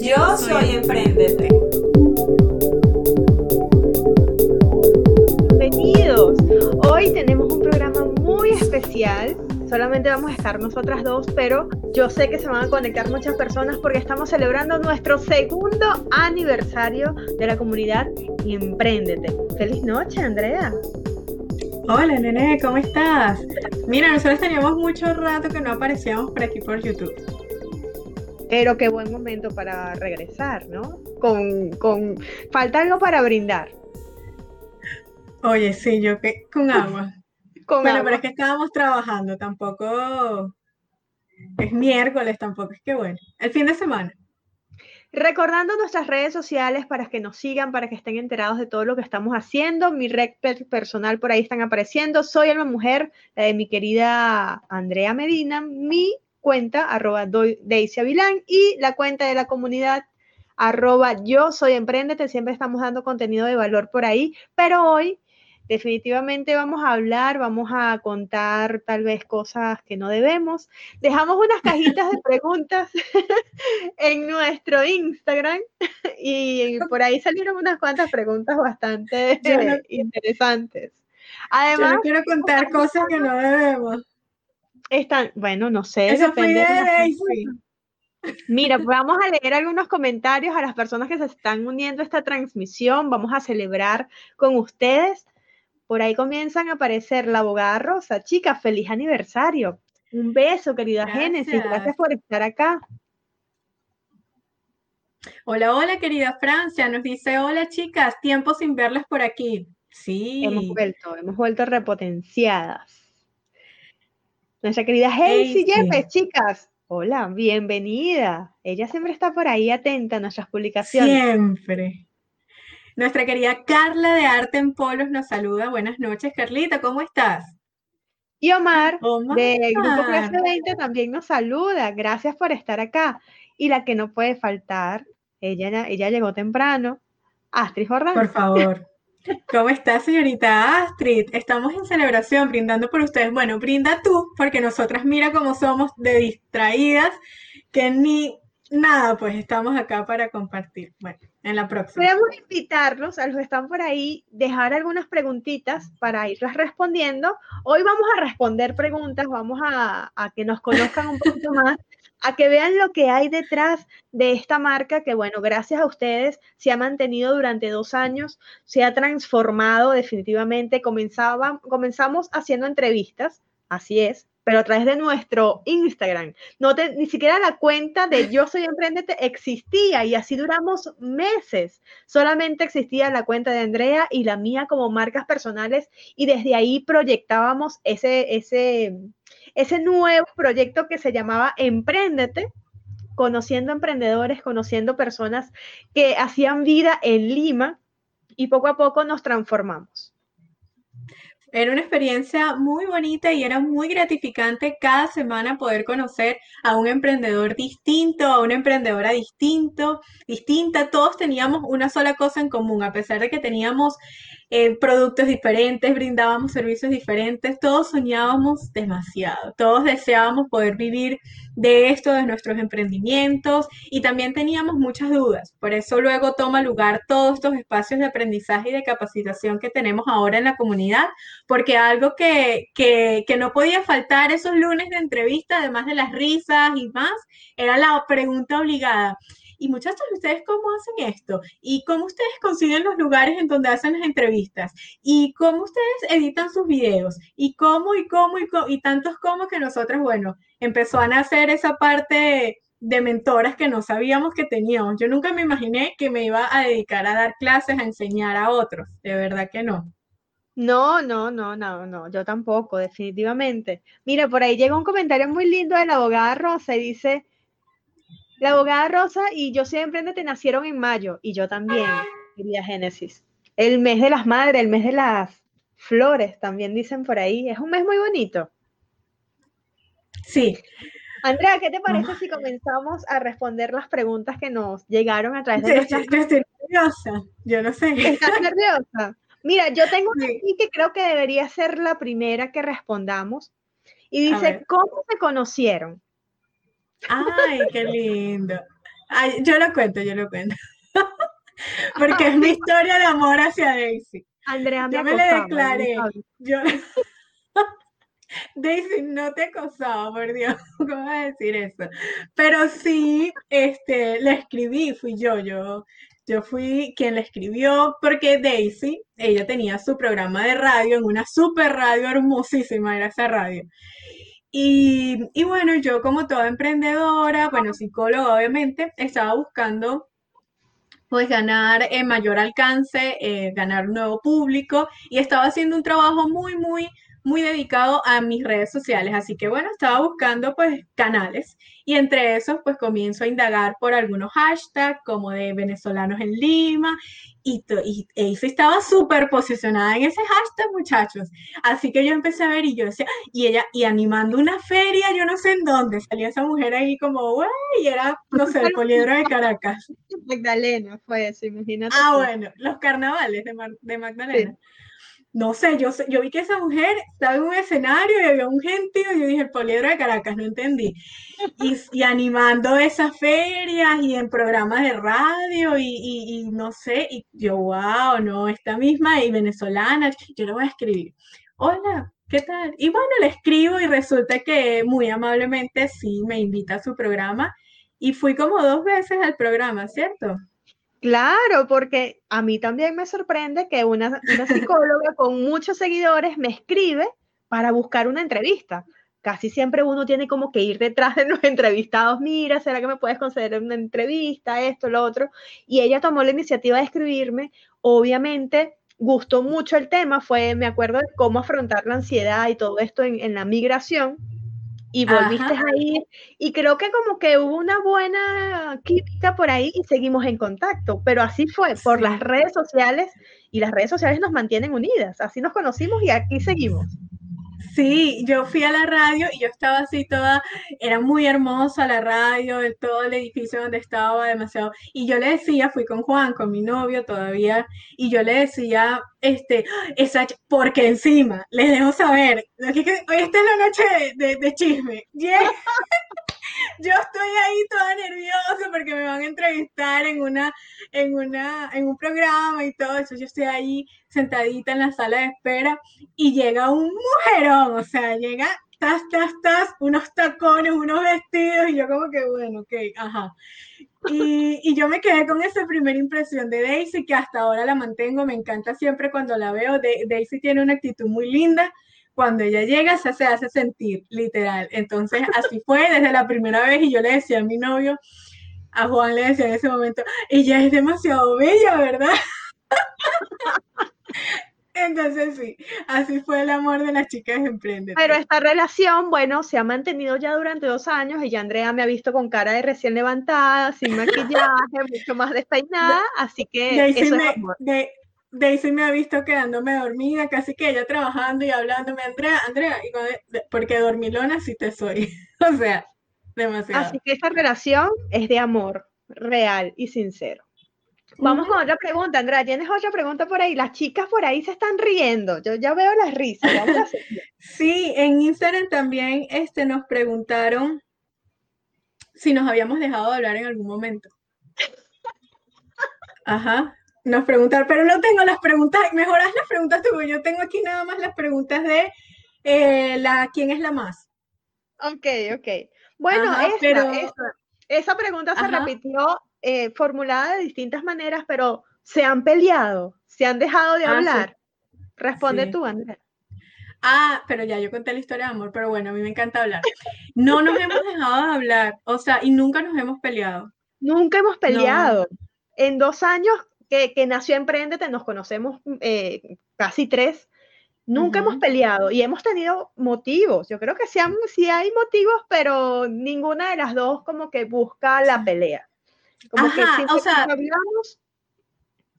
Yo soy Emprendete. Bienvenidos. Hoy tenemos un programa muy especial. Solamente vamos a estar nosotras dos, pero yo sé que se van a conectar muchas personas porque estamos celebrando nuestro segundo aniversario de la comunidad Emprendete. Feliz noche, Andrea. Hola, nene, ¿cómo estás? Mira, nosotros teníamos mucho rato que no aparecíamos por aquí por YouTube. Pero qué buen momento para regresar, ¿no? Con, con falta algo para brindar. Oye, sí, yo que con agua. Con bueno, agua. pero es que estábamos trabajando, tampoco es miércoles, tampoco es que bueno. El fin de semana. Recordando nuestras redes sociales para que nos sigan, para que estén enterados de todo lo que estamos haciendo. Mi red per- personal por ahí están apareciendo. Soy Alma Mujer, la de mi querida Andrea Medina. Mi cuenta, arroba doy- Daisy Avilán. Y la cuenta de la comunidad, arroba yo soy emprendete. Siempre estamos dando contenido de valor por ahí. Pero hoy definitivamente vamos a hablar, vamos a contar tal vez cosas que no debemos. Dejamos unas cajitas de preguntas en nuestro Instagram y por ahí salieron unas cuantas preguntas bastante Yo no- interesantes. Yo Además, no quiero contar cosas que no debemos. Están, bueno, no sé, Eso fue de de. Mira, vamos a leer algunos comentarios a las personas que se están uniendo a esta transmisión. Vamos a celebrar con ustedes. Por ahí comienzan a aparecer la abogada Rosa. Chica, feliz aniversario. Un beso, querida Génesis. Gracias por estar acá. Hola, hola, querida Francia. Nos dice, hola, chicas, tiempo sin verlas por aquí. Sí. Hemos vuelto, hemos vuelto repotenciadas. Nuestra querida Hazy. Yepes, chicas. Hola, bienvenida. Ella siempre está por ahí atenta a nuestras publicaciones. Siempre. Nuestra querida Carla de Arte en Polos nos saluda. Buenas noches, Carlita, ¿cómo estás? Y Omar, Omar. del Grupo Clase 20, también nos saluda. Gracias por estar acá. Y la que no puede faltar, ella, ella llegó temprano, Astrid Jordán. Por favor. ¿Cómo está, señorita Astrid? Estamos en celebración, brindando por ustedes. Bueno, brinda tú, porque nosotras mira cómo somos de distraídas, que ni nada, pues estamos acá para compartir. Bueno, en la próxima. Queremos invitarlos a los que están por ahí, dejar algunas preguntitas para irlas respondiendo. Hoy vamos a responder preguntas, vamos a, a que nos conozcan un poquito más, a que vean lo que hay detrás de esta marca que, bueno, gracias a ustedes se ha mantenido durante dos años, se ha transformado definitivamente. Comenzaba, comenzamos haciendo entrevistas, así es, pero a través de nuestro Instagram. No te- ni siquiera la cuenta de Yo Soy Emprendete existía y así duramos meses. Solamente existía la cuenta de Andrea y la mía como marcas personales y desde ahí proyectábamos ese, ese, ese nuevo proyecto que se llamaba Emprendete, conociendo emprendedores, conociendo personas que hacían vida en Lima y poco a poco nos transformamos. Era una experiencia muy bonita y era muy gratificante cada semana poder conocer a un emprendedor distinto, a una emprendedora distinto, distinta. Todos teníamos una sola cosa en común, a pesar de que teníamos eh, productos diferentes, brindábamos servicios diferentes, todos soñábamos demasiado, todos deseábamos poder vivir de esto, de nuestros emprendimientos y también teníamos muchas dudas. Por eso luego toma lugar todos estos espacios de aprendizaje y de capacitación que tenemos ahora en la comunidad porque algo que, que, que no podía faltar esos lunes de entrevista, además de las risas y más, era la pregunta obligada. Y muchachos, ¿ustedes cómo hacen esto? ¿Y cómo ustedes consiguen los lugares en donde hacen las entrevistas? ¿Y cómo ustedes editan sus videos? ¿Y cómo, y cómo, y cómo? Y tantos cómo que nosotros, bueno, empezó a nacer esa parte de mentoras que no sabíamos que teníamos. Yo nunca me imaginé que me iba a dedicar a dar clases, a enseñar a otros. De verdad que no. No, no, no, no, no, yo tampoco, definitivamente. Mira, por ahí llega un comentario muy lindo de la abogada Rosa y dice, La abogada Rosa y yo siempre te nacieron en mayo y yo también, querida Génesis. El mes de las madres, el mes de las flores, también dicen por ahí. Es un mes muy bonito. Sí. Andrea, ¿qué te parece si comenzamos a responder las preguntas que nos llegaron a través de nuestras... Yo estoy nerviosa, yo no sé. ¿Estás nerviosa? Mira, yo tengo una aquí que creo que debería ser la primera que respondamos. Y dice, ¿cómo se conocieron? Ay, qué lindo. Ay, yo lo cuento, yo lo cuento. Porque es mi historia de amor hacia Daisy. Andrea, me yo me le declaré. Yo... Daisy, no te acosaba, por Dios, ¿cómo vas a decir eso? Pero sí, este, le escribí, fui yo, yo, yo fui quien le escribió, porque Daisy, ella tenía su programa de radio en una super radio hermosísima, era esa radio. Y, bueno, yo como toda emprendedora, bueno, psicóloga obviamente, estaba buscando pues ganar en mayor alcance, eh, ganar un nuevo público y estaba haciendo un trabajo muy, muy muy dedicado a mis redes sociales, así que bueno, estaba buscando pues canales y entre esos pues comienzo a indagar por algunos hashtags como de venezolanos en Lima y, y estaba súper posicionada en ese hashtag muchachos, así que yo empecé a ver y yo decía, y ella, y animando una feria, yo no sé en dónde, salía esa mujer ahí como, güey, y era, no sé, el poliedro de Caracas. Magdalena fue eso, imagínate. Ah, bueno, los carnavales de, de Magdalena no sé, yo, yo vi que esa mujer estaba en un escenario y había un gentío y yo dije, el poliedro de Caracas, no entendí. Y, animando esas ferias y en programas de radio y, no sé, y yo, wow, no, esta misma y venezolana, yo le voy a escribir, hola, ¿qué tal? Y bueno, le escribo y resulta que muy amablemente sí me invita a su programa y fui como dos veces al programa, ¿cierto? Claro, porque a mí también me sorprende que una, psicóloga con muchos seguidores me escribe para buscar una entrevista. Casi siempre uno tiene como que ir detrás de los entrevistados, mira, ¿será que me puedes conceder una entrevista, esto, lo otro? Y ella tomó la iniciativa de escribirme, obviamente gustó mucho el tema, fue, me acuerdo de cómo afrontar la ansiedad y todo esto en, en la migración, y volviste a ir y creo que como que hubo una buena química por ahí y seguimos en contacto, pero así fue, por las redes sociales y las redes sociales nos mantienen unidas, así nos conocimos y aquí seguimos. Sí, yo fui a la radio y yo estaba así toda, era muy hermosa la radio, todo el edificio donde estaba demasiado. Y yo le decía, fui con Juan, con mi novio todavía, y yo le decía, este, esa, porque encima, les dejo saber, esta es la noche de, chisme. Yo estoy ahí toda nerviosa porque me van a entrevistar en una, en una, en un programa y todo eso. Yo estoy ahí sentadita en la sala de espera y llega un mujerón, o sea, llega tas, tas, tas, unos tacones, unos vestidos, y yo como que, bueno, ok, ajá. Y, y, yo me quedé con esa primera impresión de Daisy, que hasta ahora la mantengo, me encanta siempre cuando la veo. De, Daisy tiene una actitud muy linda, cuando ella llega se hace sentir, literal. Entonces, así fue desde la primera vez y yo le decía a mi novio, a Juan le decía en ese momento, ella es demasiado bella, ¿verdad? Entonces sí, así fue el amor de las chicas emprendedores. Pero esta relación, bueno, se ha mantenido ya durante dos años y ya Andrea me ha visto con cara de recién levantada, sin maquillaje, mucho más despeinada, así que eso es amor. Daisy me ha visto quedándome dormida, casi que ella trabajando y hablándome, Andrea, Andrea, porque dormilona sí te soy. o sea, demasiado. Así que esta relación es de amor real y sincero. Vamos con otra pregunta, Andrea. ¿Tienes otra pregunta por ahí? Las chicas por ahí se están riendo. Yo ya veo las risas. sí, en Instagram también este, nos preguntaron si nos habíamos dejado de hablar en algún momento. Ajá nos preguntar, pero no tengo las preguntas, mejor haz las preguntas tú, yo tengo aquí nada más las preguntas de eh, la quién es la más. Ok, ok. Bueno, esa, pregunta se repitió eh, formulada de distintas maneras, pero se han peleado, se han dejado de ah, hablar. Responde tú, Andrea. Ah, pero ya yo conté la historia de amor, pero bueno, a mí me encanta hablar. No nos hemos dejado de hablar, o sea, y nunca nos hemos peleado. Nunca hemos peleado. En dos años que, nació Emprendete, nos conocemos eh, casi tres, Nunca hemos peleado y hemos tenido motivos. Yo creo que sí, sí, hay motivos, pero ninguna de las dos como que busca la pelea. Como que o sea, hablamos,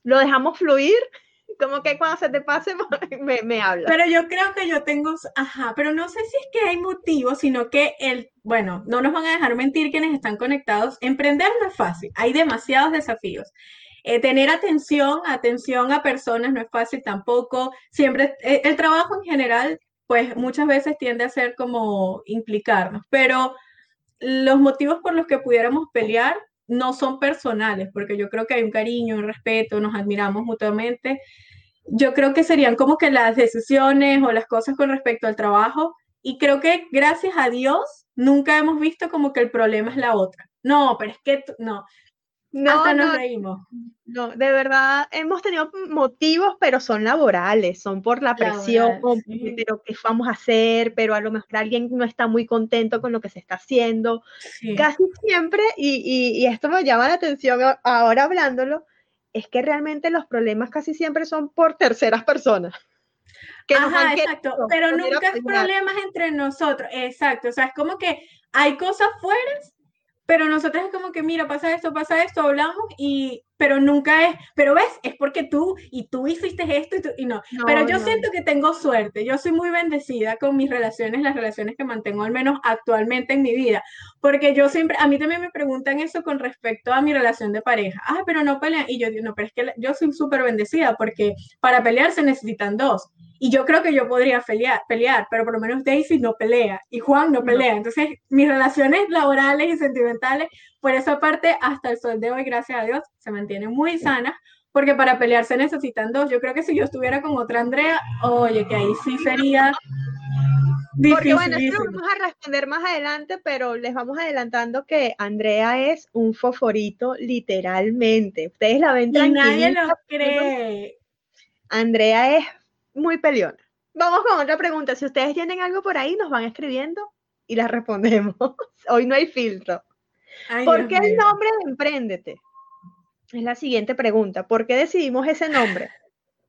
lo dejamos fluir, como que cuando se te pase me, me habla. Pero yo creo que yo tengo, ajá, pero no sé si es que hay motivos, sino que el, bueno, no nos van a dejar mentir quienes están conectados. Emprender no es fácil, hay demasiados desafíos. Eh, tener atención, atención a personas no es fácil tampoco. Siempre, eh, el trabajo en general, pues muchas veces tiende a ser como implicarnos, pero los motivos por los que pudiéramos pelear no son personales, porque yo creo que hay un cariño, un respeto, nos admiramos mutuamente. Yo creo que serían como que las decisiones o las cosas con respecto al trabajo, y creo que gracias a Dios nunca hemos visto como que el problema es la otra. No, pero es que no, no, Hasta nos reímos. No, de verdad hemos tenido motivos, pero son laborales, son por la presión, pero qué vamos a hacer, pero a lo mejor alguien no está muy contento con lo que se está haciendo. Casi siempre, y, esto me llama la atención ahora hablándolo, es que realmente los problemas casi siempre son por terceras personas. Ajá, exacto, pero nunca es problemas entre nosotros, exacto, o sea, es como que hay cosas fuera pero nosotros es como que, mira, pasa esto, pasa esto, hablamos, y, pero nunca es, pero ves, es porque tú, y tú hiciste esto, y, tú, y no. Pero yo siento que tengo suerte, yo soy muy bendecida con mis relaciones, las relaciones que mantengo al menos actualmente en mi vida, porque yo siempre, a mí también me preguntan eso con respecto a mi relación de pareja, ah, pero no pelean, y yo digo, no, pero es que yo soy súper bendecida, porque para pelear se necesitan dos, y yo creo que yo podría pelear, pelear, pero por lo menos Daisy no pelea y Juan no pelea. Entonces, mis relaciones laborales y sentimentales, por esa parte, hasta el sol de hoy, gracias a Dios, se mantienen muy sanas, porque para pelear se necesitan dos. Yo creo que si yo estuviera con otra Andrea, oye, que ahí sí sería difícil. Porque bueno, esto lo vamos a responder más adelante, pero les vamos adelantando que Andrea es un foforito, literalmente. Ustedes la ven tranquila. Y nadie lo cree. Andrea es muy peleona. Vamos con otra pregunta. Si ustedes tienen algo por ahí, nos van escribiendo y las respondemos. Hoy no hay filtro. ¿Por qué el nombre de Emprendete? Es la siguiente pregunta. ¿Por qué decidimos ese nombre?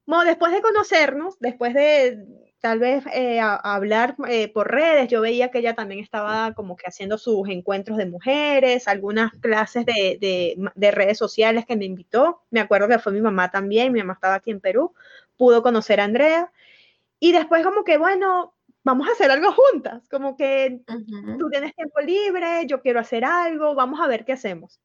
Bueno, después de conocernos, después de tal vez eh, hablar eh, por redes, yo veía que ella también estaba como que haciendo sus encuentros de mujeres, algunas clases de, de, de redes sociales que me invitó. Me acuerdo que fue mi mamá también, mi mamá estaba aquí en Perú pudo conocer a Andrea. Y después como que, bueno, vamos a hacer algo juntas, como que tú tienes tiempo libre, yo quiero hacer algo, vamos a ver qué hacemos.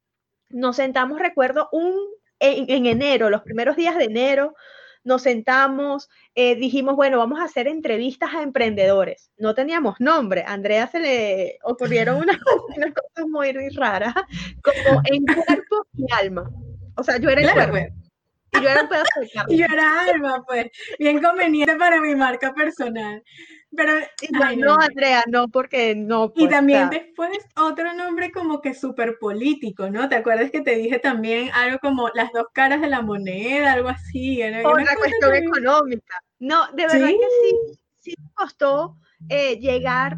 Nos sentamos, recuerdo, un, en, enero, los primeros días de enero, nos sentamos, eh, dijimos, bueno, vamos a hacer entrevistas a emprendedores. No teníamos nombre, a Andrea se le ocurrieron unas, cosas muy, raras, como en cuerpo y alma. O sea, yo era el cuerpo. Y yo era un pedazo de yo era alma, pues. Bien conveniente para mi marca personal. Pero, no, Andrea, no, porque no. y pues, también después otro nombre como que súper político, ¿no? ¿Te acuerdas que te dije también algo como las dos caras de la moneda, algo así? Era o la cuestión económica. No, de verdad que sí, sí me costó eh, llegar.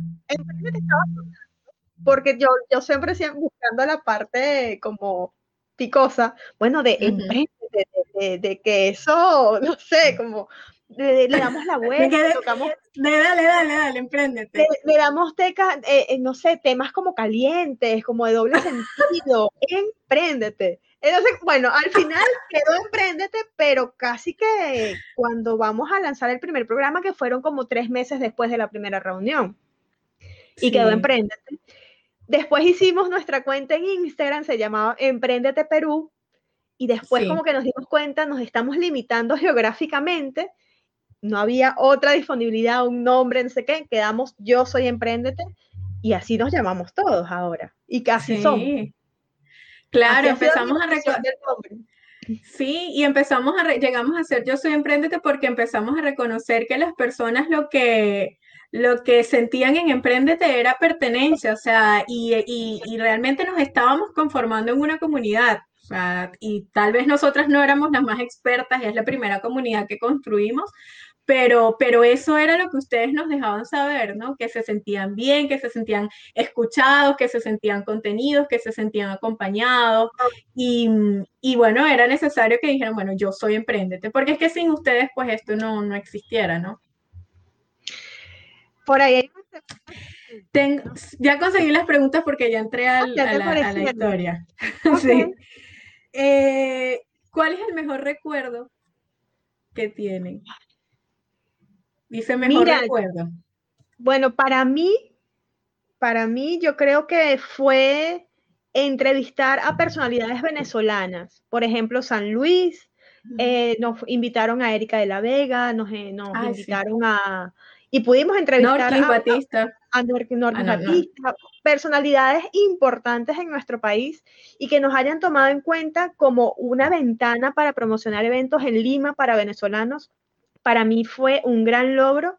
Porque yo, yo siempre siempre buscando la parte como picosa, bueno, de de, que eso, no sé, como le, damos la vuelta, le tocamos... dale, dale, dale, empréndete. Le, damos teca, eh, eh, no sé, temas como calientes, como de doble sentido, empréndete. Entonces, bueno, al final quedó Emprendete, pero casi que cuando vamos a lanzar el primer programa, que fueron como tres meses después de la primera reunión, y quedó Emprendete. Después hicimos nuestra cuenta en Instagram, se llamaba Emprendete Perú, y después como que nos dimos cuenta, nos estamos limitando geográficamente, no había otra disponibilidad, un nombre, no sé qué, quedamos yo soy Emprendete y así nos llamamos todos ahora y casi somos. Claro, empezamos a reconocer Sí, y empezamos a, llegamos a ser Yo Soy Emprendete porque empezamos a reconocer que las personas lo que, lo que sentían en Emprendete era pertenencia, o sea, y, y, y realmente nos estábamos conformando en una comunidad y tal vez nosotras no éramos las más expertas, es la primera comunidad que construimos, pero, pero eso era lo que ustedes nos dejaban saber, ¿no? Que se sentían bien, que se sentían escuchados, que se sentían contenidos, que se sentían acompañados. Y, y bueno, era necesario que dijeran, bueno, yo soy emprendete, porque es que sin ustedes, pues esto no, no existiera, ¿no? Por ahí ya conseguí las preguntas porque ya entré ah, a, la, historia. Eh, ¿Cuál es el mejor recuerdo que tienen? Dice mejor recuerdo. Bueno, para mí, para mí yo creo que fue entrevistar a personalidades venezolanas. Por ejemplo, San Luis, eh, nos invitaron a Erika de la Vega, nos, eh, invitaron a... Y pudimos entrevistar a, Batista. a, Batista, personalidades importantes en nuestro país y que nos hayan tomado en cuenta como una ventana para promocionar eventos en Lima para venezolanos. Para mí fue un gran logro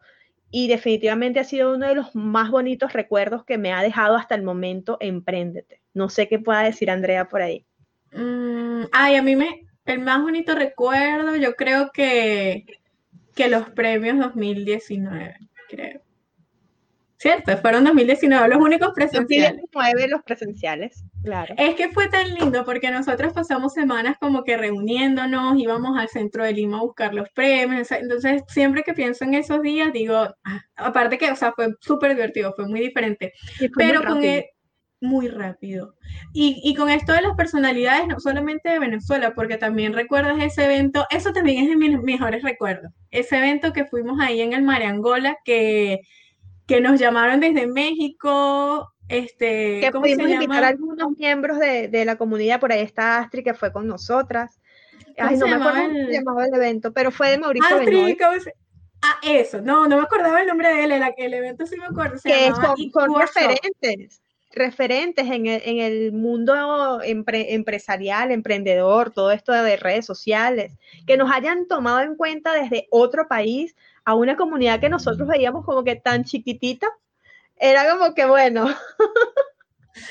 y definitivamente ha sido uno de los más bonitos recuerdos que me ha dejado hasta el momento Emprendete. No sé qué pueda decir Andrea por ahí. Mm, ay, a mí me, el más bonito recuerdo, yo creo que, que los premios 2019, creo. ¿Cierto? Fueron 2019 los únicos presenciales. 2019 los presenciales, claro. Es que fue tan lindo porque nosotros pasamos semanas como que reuniéndonos, íbamos al centro de Lima a buscar los premios. Entonces, siempre que pienso en esos días, digo, ah, aparte que, o sea, fue súper divertido, fue muy diferente. Pero con el, muy rápido. Y, y, con esto de las personalidades, no solamente de Venezuela, porque también recuerdas ese evento, eso también es de mis mejores recuerdos. Ese evento que fuimos ahí en el Mariangola, que, que nos llamaron desde México. Este, que pudimos invitar a algunos miembros de, de, la comunidad, por ahí está Astrid que fue con nosotras. Ay, no me acuerdo cómo se llamaba el evento, pero fue de Mauricio Astrid, Ah, eso, no, no me acordaba el nombre de él, el, el evento sí me acuerdo. Se que son, son referentes referentes en el, mundo empresarial, emprendedor, todo esto de redes sociales, que nos hayan tomado en cuenta desde otro país a una comunidad que nosotros veíamos como que tan chiquitita, era como que bueno.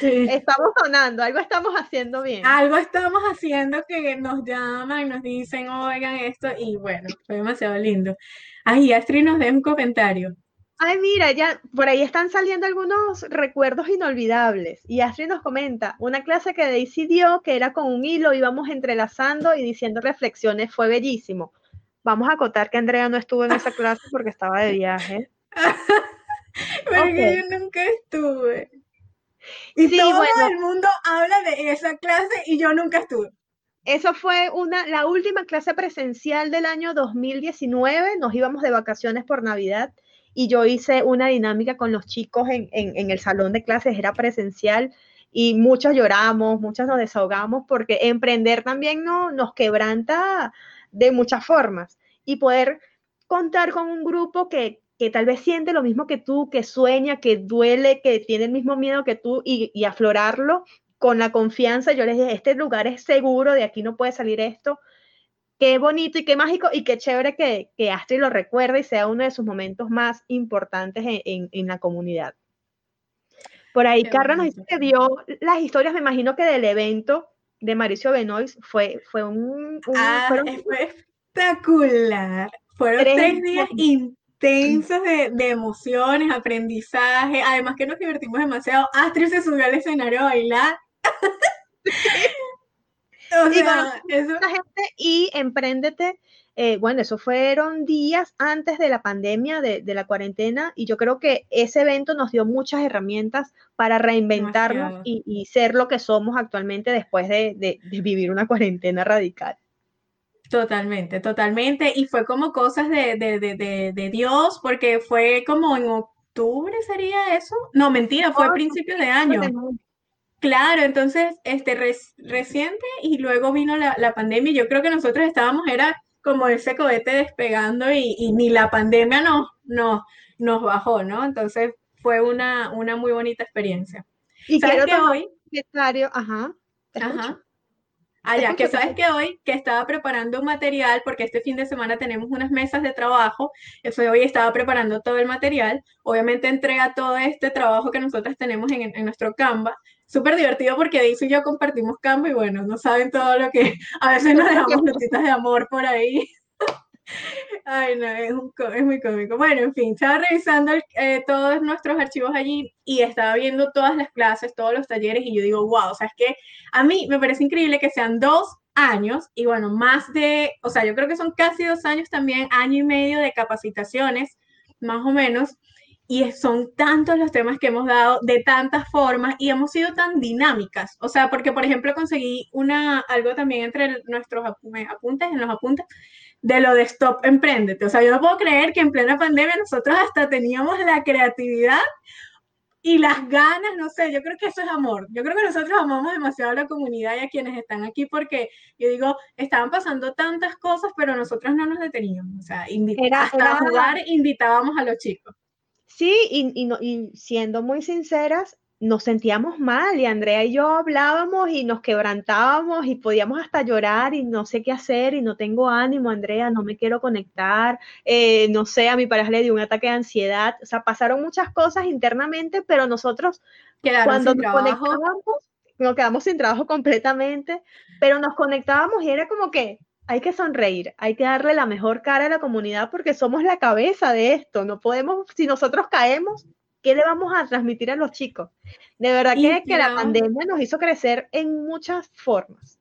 Estamos sonando, algo estamos haciendo bien. Algo estamos haciendo que nos llaman, nos dicen, oigan esto, y bueno, fue demasiado lindo. Ay, Astrid nos dé un comentario. Ay, mira, ya por ahí están saliendo algunos recuerdos inolvidables. Y Astrid nos comenta, una clase que Daisy dio, que era con un hilo, íbamos entrelazando y diciendo reflexiones, fue bellísimo. Vamos a acotar que Andrea no estuvo en esa clase porque estaba de viaje. porque yo nunca estuve. Y todo el mundo habla de esa clase y yo nunca estuve. Eso fue una, la última clase presencial del año 2019. Nos íbamos de vacaciones por Navidad y yo hice una dinámica con los chicos en, el salón de clases, era presencial y muchos lloramos, muchos nos desahogamos porque emprender también no, nos quebranta de muchas formas y poder contar con un grupo que, tal vez siente lo mismo que tú, que sueña, que duele, que tiene el mismo miedo que tú y, y aflorarlo con la confianza. Yo les dije, este lugar es seguro, de aquí no puede salir esto qué bonito y qué mágico y qué chévere que, que Astrid lo recuerde y sea uno de sus momentos más importantes en, en, la comunidad. Por ahí, Carla nos dice que vio las historias, me imagino que del evento de Mauricio Benoist fue, fue un... ah, fue espectacular. Fueron tres, días intensos de, de, emociones, aprendizaje, además que nos divertimos demasiado. Astrid se subió al escenario a bailar. y emprendete. Eh, bueno, eso fueron días antes de la pandemia, de, la cuarentena, y yo creo que ese evento nos dio muchas herramientas para reinventarnos y, ser lo que somos actualmente después de, vivir una cuarentena radical. Totalmente, totalmente. Y fue como cosas de, Dios, porque fue como en octubre, ¿sería eso? No, mentira, fue a principios de año. Claro, entonces, este, reciente y luego vino la, pandemia y yo creo que nosotros estábamos, era como ese cohete despegando y, ni la pandemia nos, nos, nos bajó, ¿no? Entonces fue una, una muy bonita experiencia. Y quiero que hoy... Ajá, ajá. Ah, ya, que sabes que hoy que estaba preparando un material, porque este fin de semana tenemos unas mesas de trabajo, eso hoy estaba preparando todo el material, obviamente entrega todo este trabajo que nosotros tenemos en, en nuestro Canva, súper divertido porque Daisy y yo compartimos Canva y bueno, no saben todo lo que a veces nos dejamos notitas de amor por ahí. Ay, no, es, es, muy cómico. Bueno, en fin, estaba revisando eh, todos nuestros archivos allí y estaba viendo todas las clases, todos los talleres y yo digo, wow, o sea, es que a mí me parece increíble que sean dos años y bueno, más de, o sea, yo creo que son casi dos años también, año y medio de capacitaciones, más o menos, y son tantos los temas que hemos dado de tantas formas y hemos sido tan dinámicas. O sea, porque por ejemplo conseguí una, algo también entre nuestros apuntes, en los apuntes, de lo de Stop Emprendete. O sea, yo no puedo creer que en plena pandemia nosotros hasta teníamos la creatividad y las ganas, no sé, yo creo que eso es amor. Yo creo que nosotros amamos demasiado a la comunidad y a quienes están aquí porque yo digo, estaban pasando tantas cosas, pero nosotros no nos deteníamos. O sea, hasta jugar invitábamos a los chicos. Sí, y, siendo muy sinceras, nos sentíamos mal y Andrea y yo hablábamos y nos quebrantábamos y podíamos hasta llorar y no sé qué hacer y no tengo ánimo, Andrea, no me quiero conectar, eh, no sé, a mi pareja le dio un ataque de ansiedad, o sea, pasaron muchas cosas internamente, pero nosotros cuando nos conectábamos, nos quedamos sin trabajo completamente, pero nos conectábamos y era como que hay que sonreír, hay que darle la mejor cara a la comunidad porque somos la cabeza de esto. No podemos, si nosotros caemos, ¿qué le vamos a transmitir a los chicos? De verdad que, que la pandemia nos hizo crecer en muchas formas.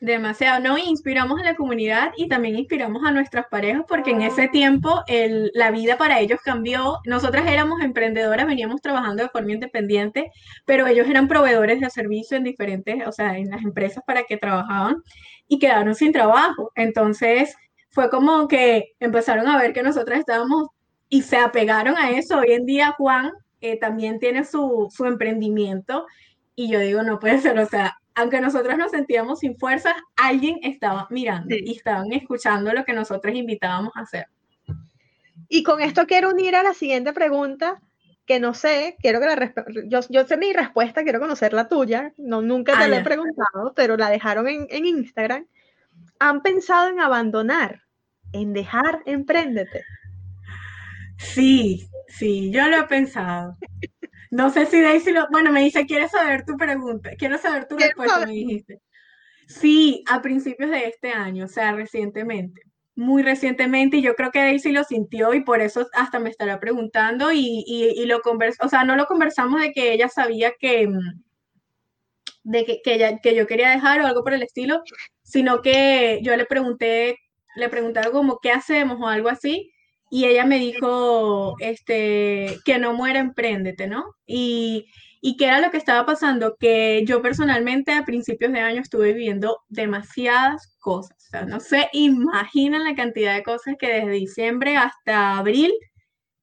Demasiado, ¿no? Inspiramos a la comunidad y también inspiramos a nuestras parejas porque en ese tiempo el, la vida para ellos cambió. Nosotras éramos emprendedoras, veníamos trabajando de forma independiente, pero ellos eran proveedores de servicio en diferentes, o sea, en las empresas para que trabajaban y quedaron sin trabajo. Entonces fue como que empezaron a ver que nosotras estábamos y se apegaron a eso. Hoy en día Juan eh, también tiene su, su emprendimiento y yo digo, no puede ser, o sea, aunque nosotros nos sentíamos sin fuerzas, alguien estaba mirando y estaban escuchando lo que nosotros invitábamos a hacer. Y con esto quiero unir a la siguiente pregunta, que no sé, quiero que la yo, yo sé mi respuesta, quiero conocer la tuya, no, nunca te ah, la he preguntado, pero la dejaron en, en Instagram. ¿Han pensado en abandonar, en dejar Empréndete? Sí, sí, yo lo he pensado. No sé si Daisy lo. Bueno, me dice, ¿quieres saber tu pregunta? Quiero saber tu respuesta, me dijiste. Sí, a principios de este año, o sea, recientemente, muy recientemente, y yo creo que Daisy lo sintió y por eso hasta me estará preguntando y, y, lo conversamos, o sea, no lo conversamos de que ella sabía que, mm, de que, que, ella, que yo quería dejar o algo por el estilo, sino que yo le pregunté, le pregunté algo como, ¿qué hacemos o algo así? y ella me dijo este, que no muera, empréndete, ¿no? Y, y qué era lo que estaba pasando, que yo personalmente a principios de año estuve viviendo demasiadas cosas, no se imaginan la cantidad de cosas que desde diciembre hasta abril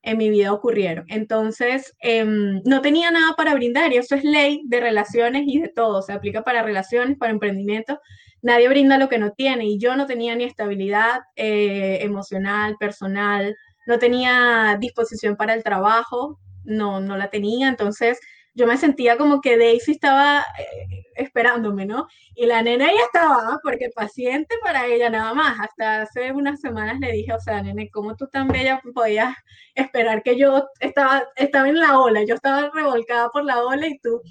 en mi vida ocurrieron. Entonces, em, no tenía nada para brindar y eso es ley de relaciones y de todo, se aplica para relaciones, para emprendimiento. Nadie brinda lo que no tiene y yo no tenía ni estabilidad eh, emocional, personal, no tenía disposición para el trabajo, no, no la tenía, entonces yo me sentía como que Daisy estaba eh, esperándome, ¿no? Y la nena ya estaba, porque paciente para ella nada más. Hasta hace unas semanas le dije, o sea, nene, ¿cómo tú tan bella podías esperar que yo estaba, estaba en la ola? Yo estaba revolcada por la ola y tú,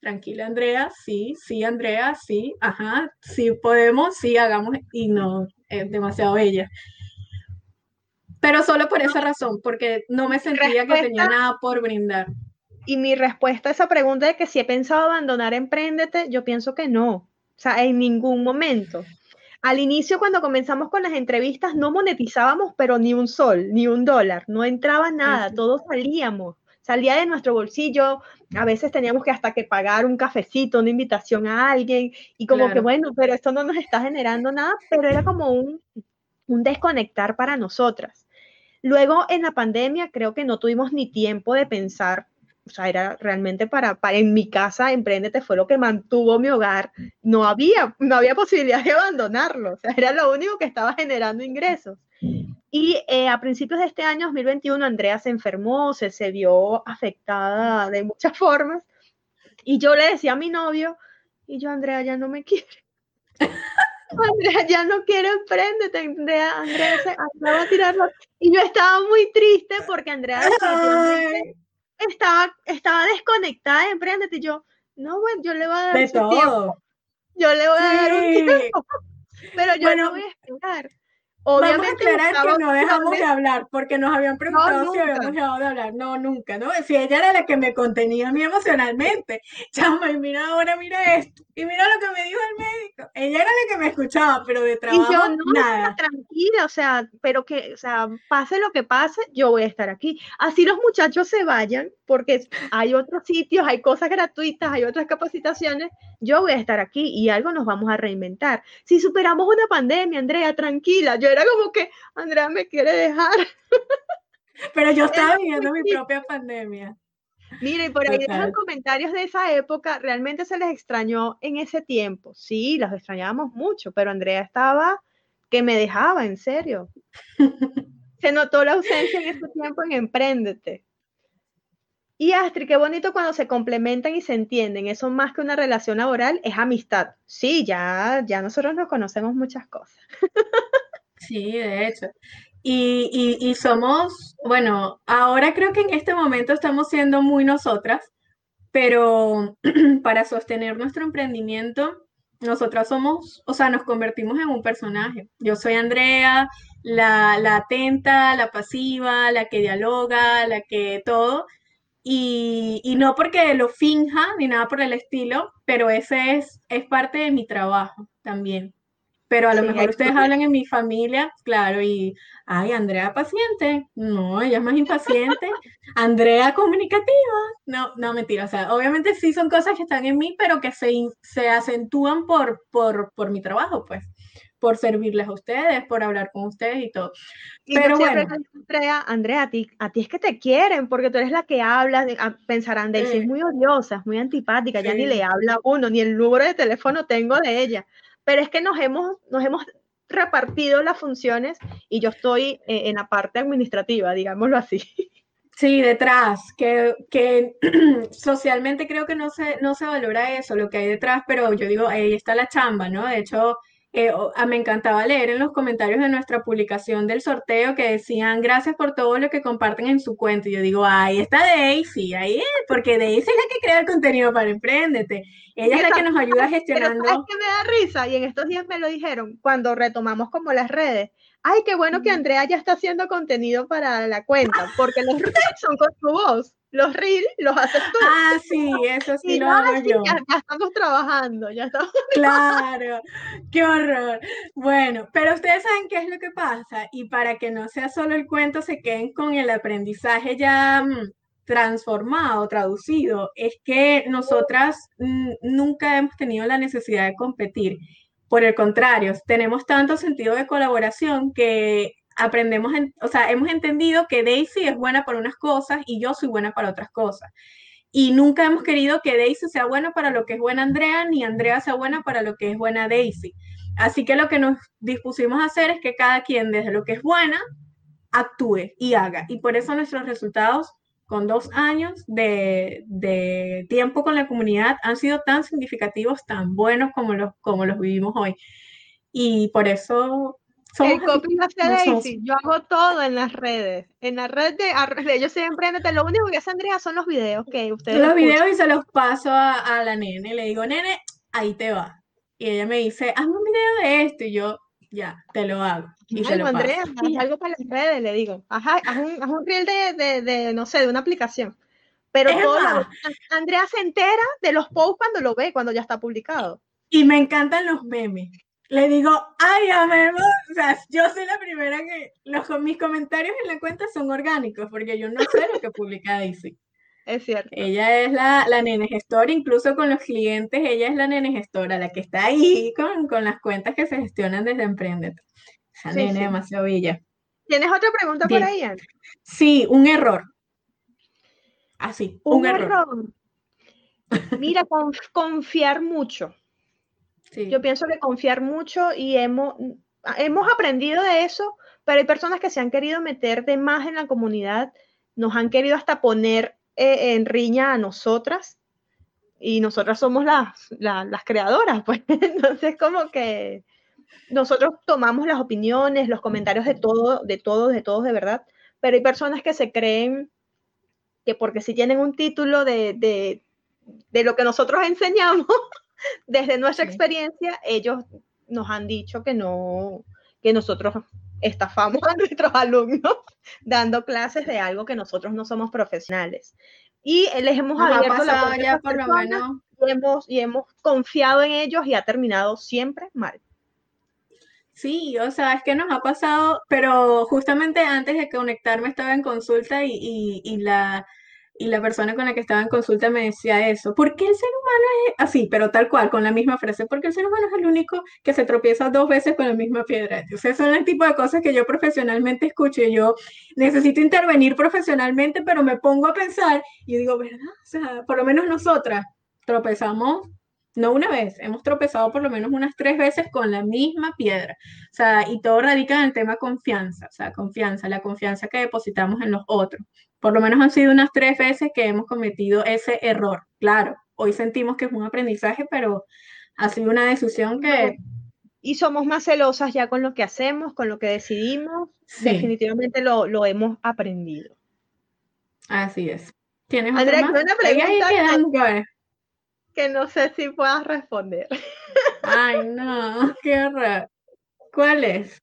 tranquila, Andrea, sí, sí, Andrea, sí, ajá, sí podemos, sí, hagamos, y no, es demasiado bella. Pero solo por esa razón, porque no me sentía que tenía nada por brindar. Y mi respuesta a esa pregunta de que si he pensado abandonar Emprendete, yo pienso que no. O sea, en ningún momento. Al inicio, cuando comenzamos con las entrevistas, no monetizábamos, pero ni un sol, ni un dólar. No entraba nada, todos salíamos. Salía de nuestro bolsillo. A veces teníamos que hasta que pagar un cafecito, una invitación a alguien. Y como que, bueno, pero esto no nos está generando nada, pero era como un, un desconectar para nosotras. Luego, en la pandemia, creo que no tuvimos ni tiempo de pensar o sea, era realmente para, para, en mi casa, Emprendete fue lo que mantuvo mi hogar. No había, no había posibilidad de abandonarlo, o sea, era lo único que estaba generando ingresos. Y eh, a principios de este año, 2021, Andrea se enfermó, se, se vio afectada de muchas formas. Y yo le decía a mi novio, y yo, Andrea, ya no me quiere. Andrea, ya no quiero emprendete, Andrea, Andrea se va a tirarlo. Y yo estaba muy triste porque Andrea estaba, estaba desconectada de Emprendete yo, no, bueno, yo le voy a dar de todo. tiempo. Yo le voy a dar un tiempo. Pero yo no voy a esperar. Obviamente Vamos a aclarar que no dejamos de hablar, porque nos habían preguntado si habíamos dejado de hablar. No, nunca, ¿no? Si ella era la que me contenía a mí emocionalmente. Chama, y mira ahora, mira esto. Y mira lo que me dijo el médico. Ella era la que me escuchaba, pero de trabajo, y yo, no, nada. Tranquila, o sea, pero que, o sea, pase lo que pase, yo voy a estar aquí. Así los muchachos se vayan, porque hay otros sitios, hay cosas gratuitas, hay otras capacitaciones, yo voy a estar aquí y algo nos vamos a reinventar. Si superamos una pandemia, Andrea, tranquila, yo era como que Andrea me quiere dejar. Pero yo estaba viviendo mi propia pandemia. Mira, y por ahí dejan comentarios de esa época, realmente se les extrañó en ese tiempo. Sí, los extrañábamos mucho, pero Andrea estaba que me dejaba, en serio. Se notó la ausencia en ese tiempo en Emprendete. Y Astrid, qué bonito cuando se complementan y se entienden. Eso más que una relación laboral es amistad. Sí, ya, ya nosotros nos conocemos muchas cosas. Sí, de hecho. Y, y, somos, bueno, ahora creo que en este momento estamos siendo muy nosotras, pero para sostener nuestro emprendimiento, nosotras somos, o sea, nos convertimos en un personaje. Yo soy Andrea, la, la atenta, la pasiva, la que dialoga, la que todo. Y, y, no porque lo finja ni nada por el estilo, pero ese es, es parte de mi trabajo también. Pero a lo mejor ustedes hablan en mi familia, claro, y, ay, Andrea paciente, no, ella es más impaciente, Andrea comunicativa, no, no, mentira, o sea, obviamente sí son cosas que están en mí, pero que se, se acentúan por, por, por mi trabajo, pues, por servirles a ustedes, por hablar con ustedes y todo. pero bueno. Andrea, Andrea, a ti, a ti es que te quieren, porque tú eres la que habla, pensarán, de es muy odiosa, es muy antipática, ya ni le habla a uno, ni el número de teléfono tengo de ella pero es que nos hemos, nos hemos repartido las funciones y yo estoy eh, en la parte administrativa, digámoslo así. Sí, detrás, que, que socialmente creo que no se, no se valora eso, lo que hay detrás, pero yo digo, ahí está la chamba, ¿no? De hecho, eh, ah, me encantaba leer en los comentarios de nuestra publicación del sorteo que decían gracias por todo lo que comparten en su cuenta. Y yo digo, ahí está Daisy, ahí es, porque Daisy es la que crea el contenido para Emprendete. Ella es la que nos ayuda gestionando. Pero que me da risa? Y en estos días me lo dijeron, cuando retomamos como las redes. Ay, qué bueno que Andrea ya está haciendo contenido para la cuenta, porque los redes son con su voz los reels los haces tú. Ah, sí, eso sí lo hago yo. Ya, estamos trabajando, ya estamos. Claro, qué horror. Bueno, pero ustedes saben qué es lo que pasa y para que no sea solo el cuento, se queden con el aprendizaje ya mm, transformado, traducido, es que nosotras mm, nunca hemos tenido la necesidad de competir. Por el contrario, tenemos tanto sentido de colaboración que aprendemos, o sea, hemos entendido que Daisy es buena para unas cosas y yo soy buena para otras cosas. Y nunca hemos querido que Daisy sea buena para lo que es buena Andrea, ni Andrea sea buena para lo que es buena Daisy. Así que lo que nos dispusimos a hacer es que cada quien desde lo que es buena actúe y haga. Y por eso nuestros resultados con dos años de, de, tiempo con la comunidad han sido tan significativos, tan buenos como los, como los vivimos hoy. Y por eso el copy hace Daisy. Yo hago todo en las redes. En la red de, yo siempre lo único que hace Andrea son los videos que ustedes. Los videos y se los paso a, la nene. Le digo, nene, ahí te va. Y ella me dice, hazme un video de esto. Y yo, ya, te lo hago. Y se lo Andrea, haz algo para las redes, le digo. Ajá, haz un, haz un reel de, de, de, no sé, de una aplicación. Pero todo Andrea se entera de los posts cuando lo ve, cuando ya está publicado. Y me encantan los memes le digo, ay, amemos, o sea, yo soy la primera que los, mis comentarios en la cuenta son orgánicos, porque yo no sé lo que publica Daisy. Es cierto. Ella es la, la nene gestora, incluso con los clientes, ella es la nene gestora, la que está ahí con, con las cuentas que se gestionan desde Emprendete. Esa nene demasiado bella. ¿Tienes otra pregunta por ahí, Ana? Sí, un error. Así, un, error. Mira, confiar mucho. Yo pienso que confiar mucho y hemos, hemos aprendido de eso, pero hay personas que se han querido meter de más en la comunidad, nos han querido hasta poner eh, en riña a nosotras y nosotras somos las, las creadoras, pues. Entonces como que nosotros tomamos las opiniones, los comentarios de todo, de todos, de todos de verdad, pero hay personas que se creen que porque si tienen un título de, de, de lo que nosotros enseñamos, desde nuestra experiencia, ellos nos han dicho que no, que nosotros estafamos a nuestros alumnos dando clases de algo que nosotros no somos profesionales. Y les hemos Nos abierto la ya por lo menos. y hemos, y hemos confiado en ellos y ha terminado siempre mal. Sí, o sea, es que nos ha pasado, pero justamente antes de conectarme estaba en consulta y, y, y la, y la persona con la que estaba en consulta me decía eso. ¿Por qué el ser humano es así? Pero tal cual, con la misma frase. Porque el ser humano es el único que se tropieza dos veces con la misma piedra. O sea, son el tipo de cosas que yo profesionalmente escucho y yo necesito intervenir profesionalmente, pero me pongo a pensar y digo, ¿verdad? O sea, por lo menos nosotras tropezamos no una vez, hemos tropezado por lo menos unas tres veces con la misma piedra. O sea, y todo radica en el tema confianza, o sea, confianza, la confianza que depositamos en los otros. Por lo menos han sido unas tres veces que hemos cometido ese error. Claro, hoy sentimos que es un aprendizaje, pero ha sido una decisión que Y somos más celosas ya con lo que hacemos, con lo que decidimos. sí, Definitivamente lo, lo hemos aprendido. así es. ¿Tienes otra más? una pregunta. Que no sé si puedas responder. Ay, no, qué horror. ¿Cuál es?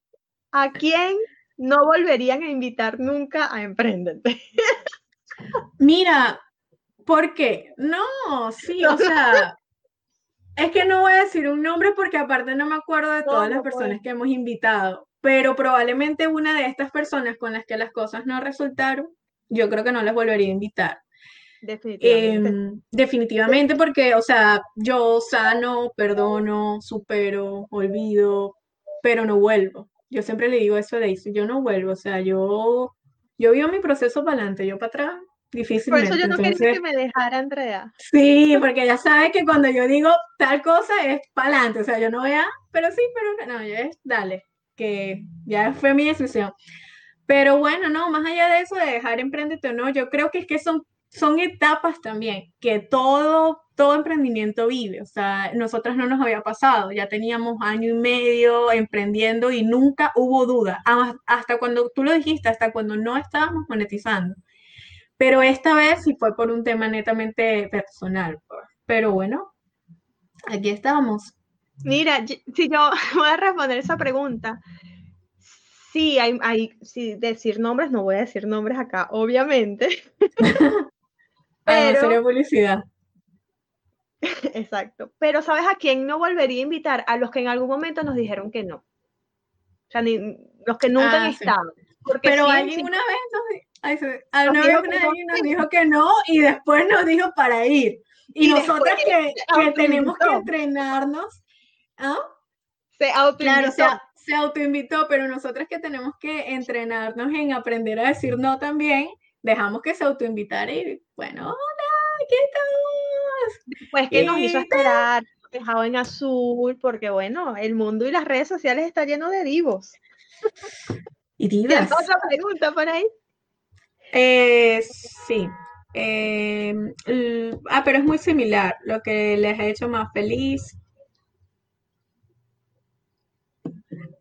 ¿A quién no volverían a invitar nunca a Emprendete? Mira, ¿por qué? No, sí, o sea, es que no voy a decir un nombre porque aparte no me acuerdo de No, todas las personas que hemos invitado, pero probablemente una de estas personas con las que las cosas no resultaron, yo creo que no las volvería a invitar. Definitivamente. Em, definitivamente porque, o sea, yo sano, perdono, supero, olvido, pero no vuelvo. Yo siempre le digo eso a Daisy, yo no vuelvo, o sea, yo, yo vivo mi proceso para adelante, yo para atrás, Por eso difícilmente. yo no quería Entonces, que me dejara, Andrea. sí, porque ya sabe que cuando yo digo tal cosa es para adelante, o sea, yo no voy a, pero sí, pero no, yo es, dale, que ya fue mi decisión. Pero bueno, no, más allá de eso de dejar emprendete o no, yo creo que es que son, son etapas también que todo, todo emprendimiento vive. O sea, nosotras no nos había pasado, ya teníamos año y medio emprendiendo y nunca hubo duda, Ah, hasta cuando tú lo dijiste, hasta cuando no estábamos monetizando. Pero esta vez sí fue por un tema netamente personal. pues. Pero bueno, aquí estamos. Mira, si yo voy a responder esa pregunta, sí, hay, hay, sí, decir nombres, no voy a decir nombres acá, obviamente, Ah, pero, sería publicidad. exacto, pero ¿sabes a quién no volvería a invitar? A los que en algún momento nos dijeron que no. O sea, ni- los que nunca han Ah, sí. estado. Porque Pero sí, alguien sí, una vez nos, ay, se- a- Nos vez una- no. nos dijo que no y después nos dijo para ir. Y, Y nosotras que, que tenemos que entrenarnos, ¿ah? se Claro, autoinvitó. o sea, se autoinvitó, pero nosotras que tenemos que entrenarnos en aprender a decir no también, dejamos que se autoinvitara y bueno, hola, aquí estamos. Pues que nos hizo esperar, dejado en azul, porque bueno, el mundo y las redes sociales está lleno de divos. Y ¿Tienes divas. otra pregunta por ahí? Eh, sí. Eh, ah, pero es muy similar. Lo que les ha hecho más feliz.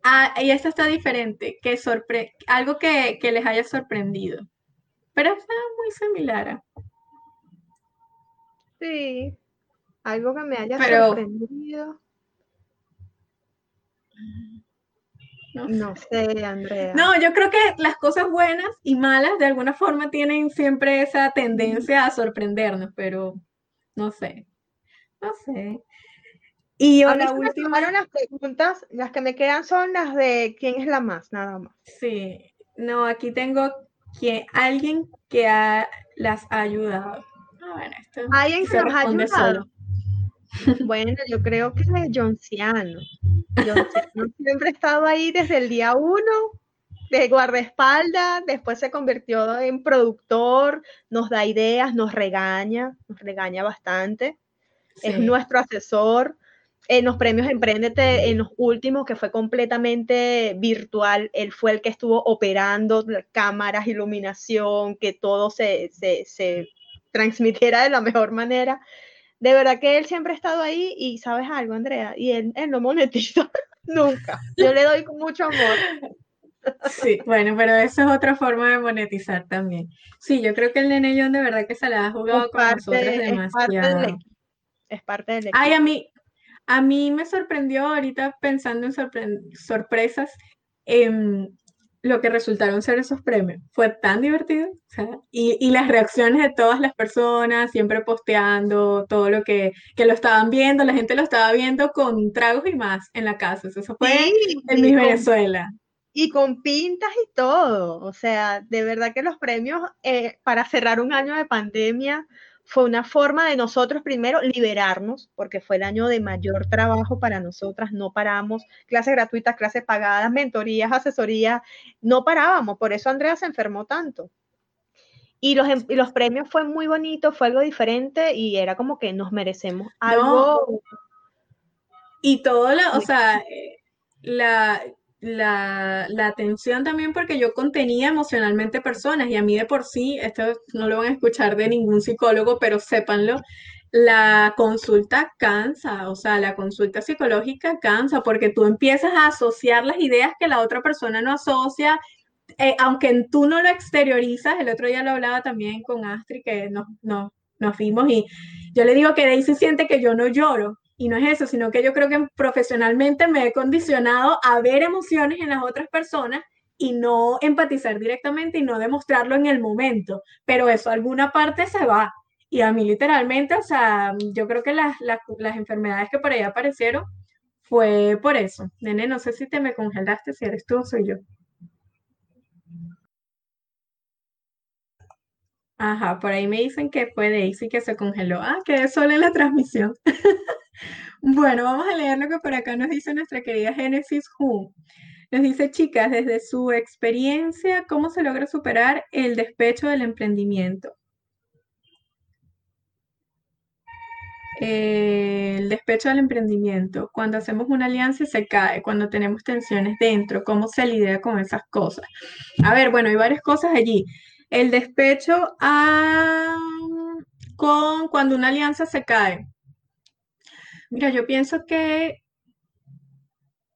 Ah, y esta está diferente. Que sorpre algo que, que les haya sorprendido. Pero está muy similar. Sí, algo que me haya Pero- sorprendido. No No sé, Andrea. No, yo creo que las cosas buenas y malas de alguna forma tienen siempre esa tendencia a sorprendernos, pero no sé. No sé. Y A mí la se me última. las preguntas, las que me quedan son las de quién es la más, nada más. Sí, no, aquí tengo que alguien que ha- las ha ayudado. Ah, bueno, esto ¿Alguien que nos ha ayudado? solo. Bueno, yo creo que es Jonciano. Jonciano siempre ha estado ahí desde el día uno, de guardaespaldas, después se convirtió en productor, nos da ideas, nos regaña, nos regaña bastante. es Sí. nuestro asesor. En los premios Emprendete, en los últimos, que fue completamente virtual, él fue el que estuvo operando cámaras, iluminación, que todo se, se, se transmitiera de la mejor manera. De verdad que él siempre ha estado ahí y sabes algo, Andrea, y él, él no monetiza nunca. Yo le doy mucho amor. Sí, bueno, pero eso es otra forma de monetizar también. Sí, yo creo que el Nene John de verdad que se la ha jugado Es con parte, es parte del demasiado. equipo. Es parte del equipo. Ay, a mí, a mí me sorprendió ahorita pensando en sorpresas. em, lo que resultaron ser esos premios. Fue tan divertido. y, las reacciones de todas las personas, siempre posteando todo lo que, que, lo estaban viendo, la gente lo estaba viendo con tragos y más en la casa. Eso fue en mi Venezuela. Y con pintas y todo. O sea, de verdad que los premios eh, para cerrar un año de pandemia fue una forma de nosotros primero liberarnos, porque fue el año de mayor trabajo para nosotras, no paramos, clases gratuitas, clases pagadas, mentorías, asesorías, no parábamos, por eso Andrea se enfermó tanto. Y los, em, los premios fue muy bonito, fue algo diferente y era como que nos merecemos algo. Y todo, lo, o sea, eh, la, la, atención también porque yo contenía emocionalmente personas y a mí de por sí, esto no lo van a escuchar de ningún psicólogo, pero sépanlo, la consulta cansa, o sea, la consulta psicológica cansa porque tú empiezas a asociar las ideas que la otra persona no asocia, eh, aunque tú no lo exteriorizas, el otro día lo hablaba también con Astrid, que nos, nos, nos vimos y yo le digo que Daisy siente que yo no lloro, y no es eso, sino que yo creo que profesionalmente me he condicionado a ver emociones en las otras personas y no empatizar directamente y no demostrarlo en el momento. Pero eso alguna parte se va. Y a mí literalmente, o sea, yo creo que las, las, las enfermedades que por ahí aparecieron fue por eso. Nene, no sé si te me congelaste, si eres tú o soy yo. Ajá, por ahí me dicen que fue Daisy que se congeló. Ah, quedé sola en la transmisión. Bueno, vamos a leer lo que por acá nos dice nuestra querida Genesis Who. Nos dice, chicas, desde su experiencia, ¿cómo se logra superar el despecho del emprendimiento? el despecho del emprendimiento, cuando hacemos una alianza se cae, cuando tenemos tensiones dentro, ¿cómo se lidia con esas cosas? A ver, bueno, hay varias cosas allí. El despecho a, con cuando una alianza se cae. Mira, yo pienso que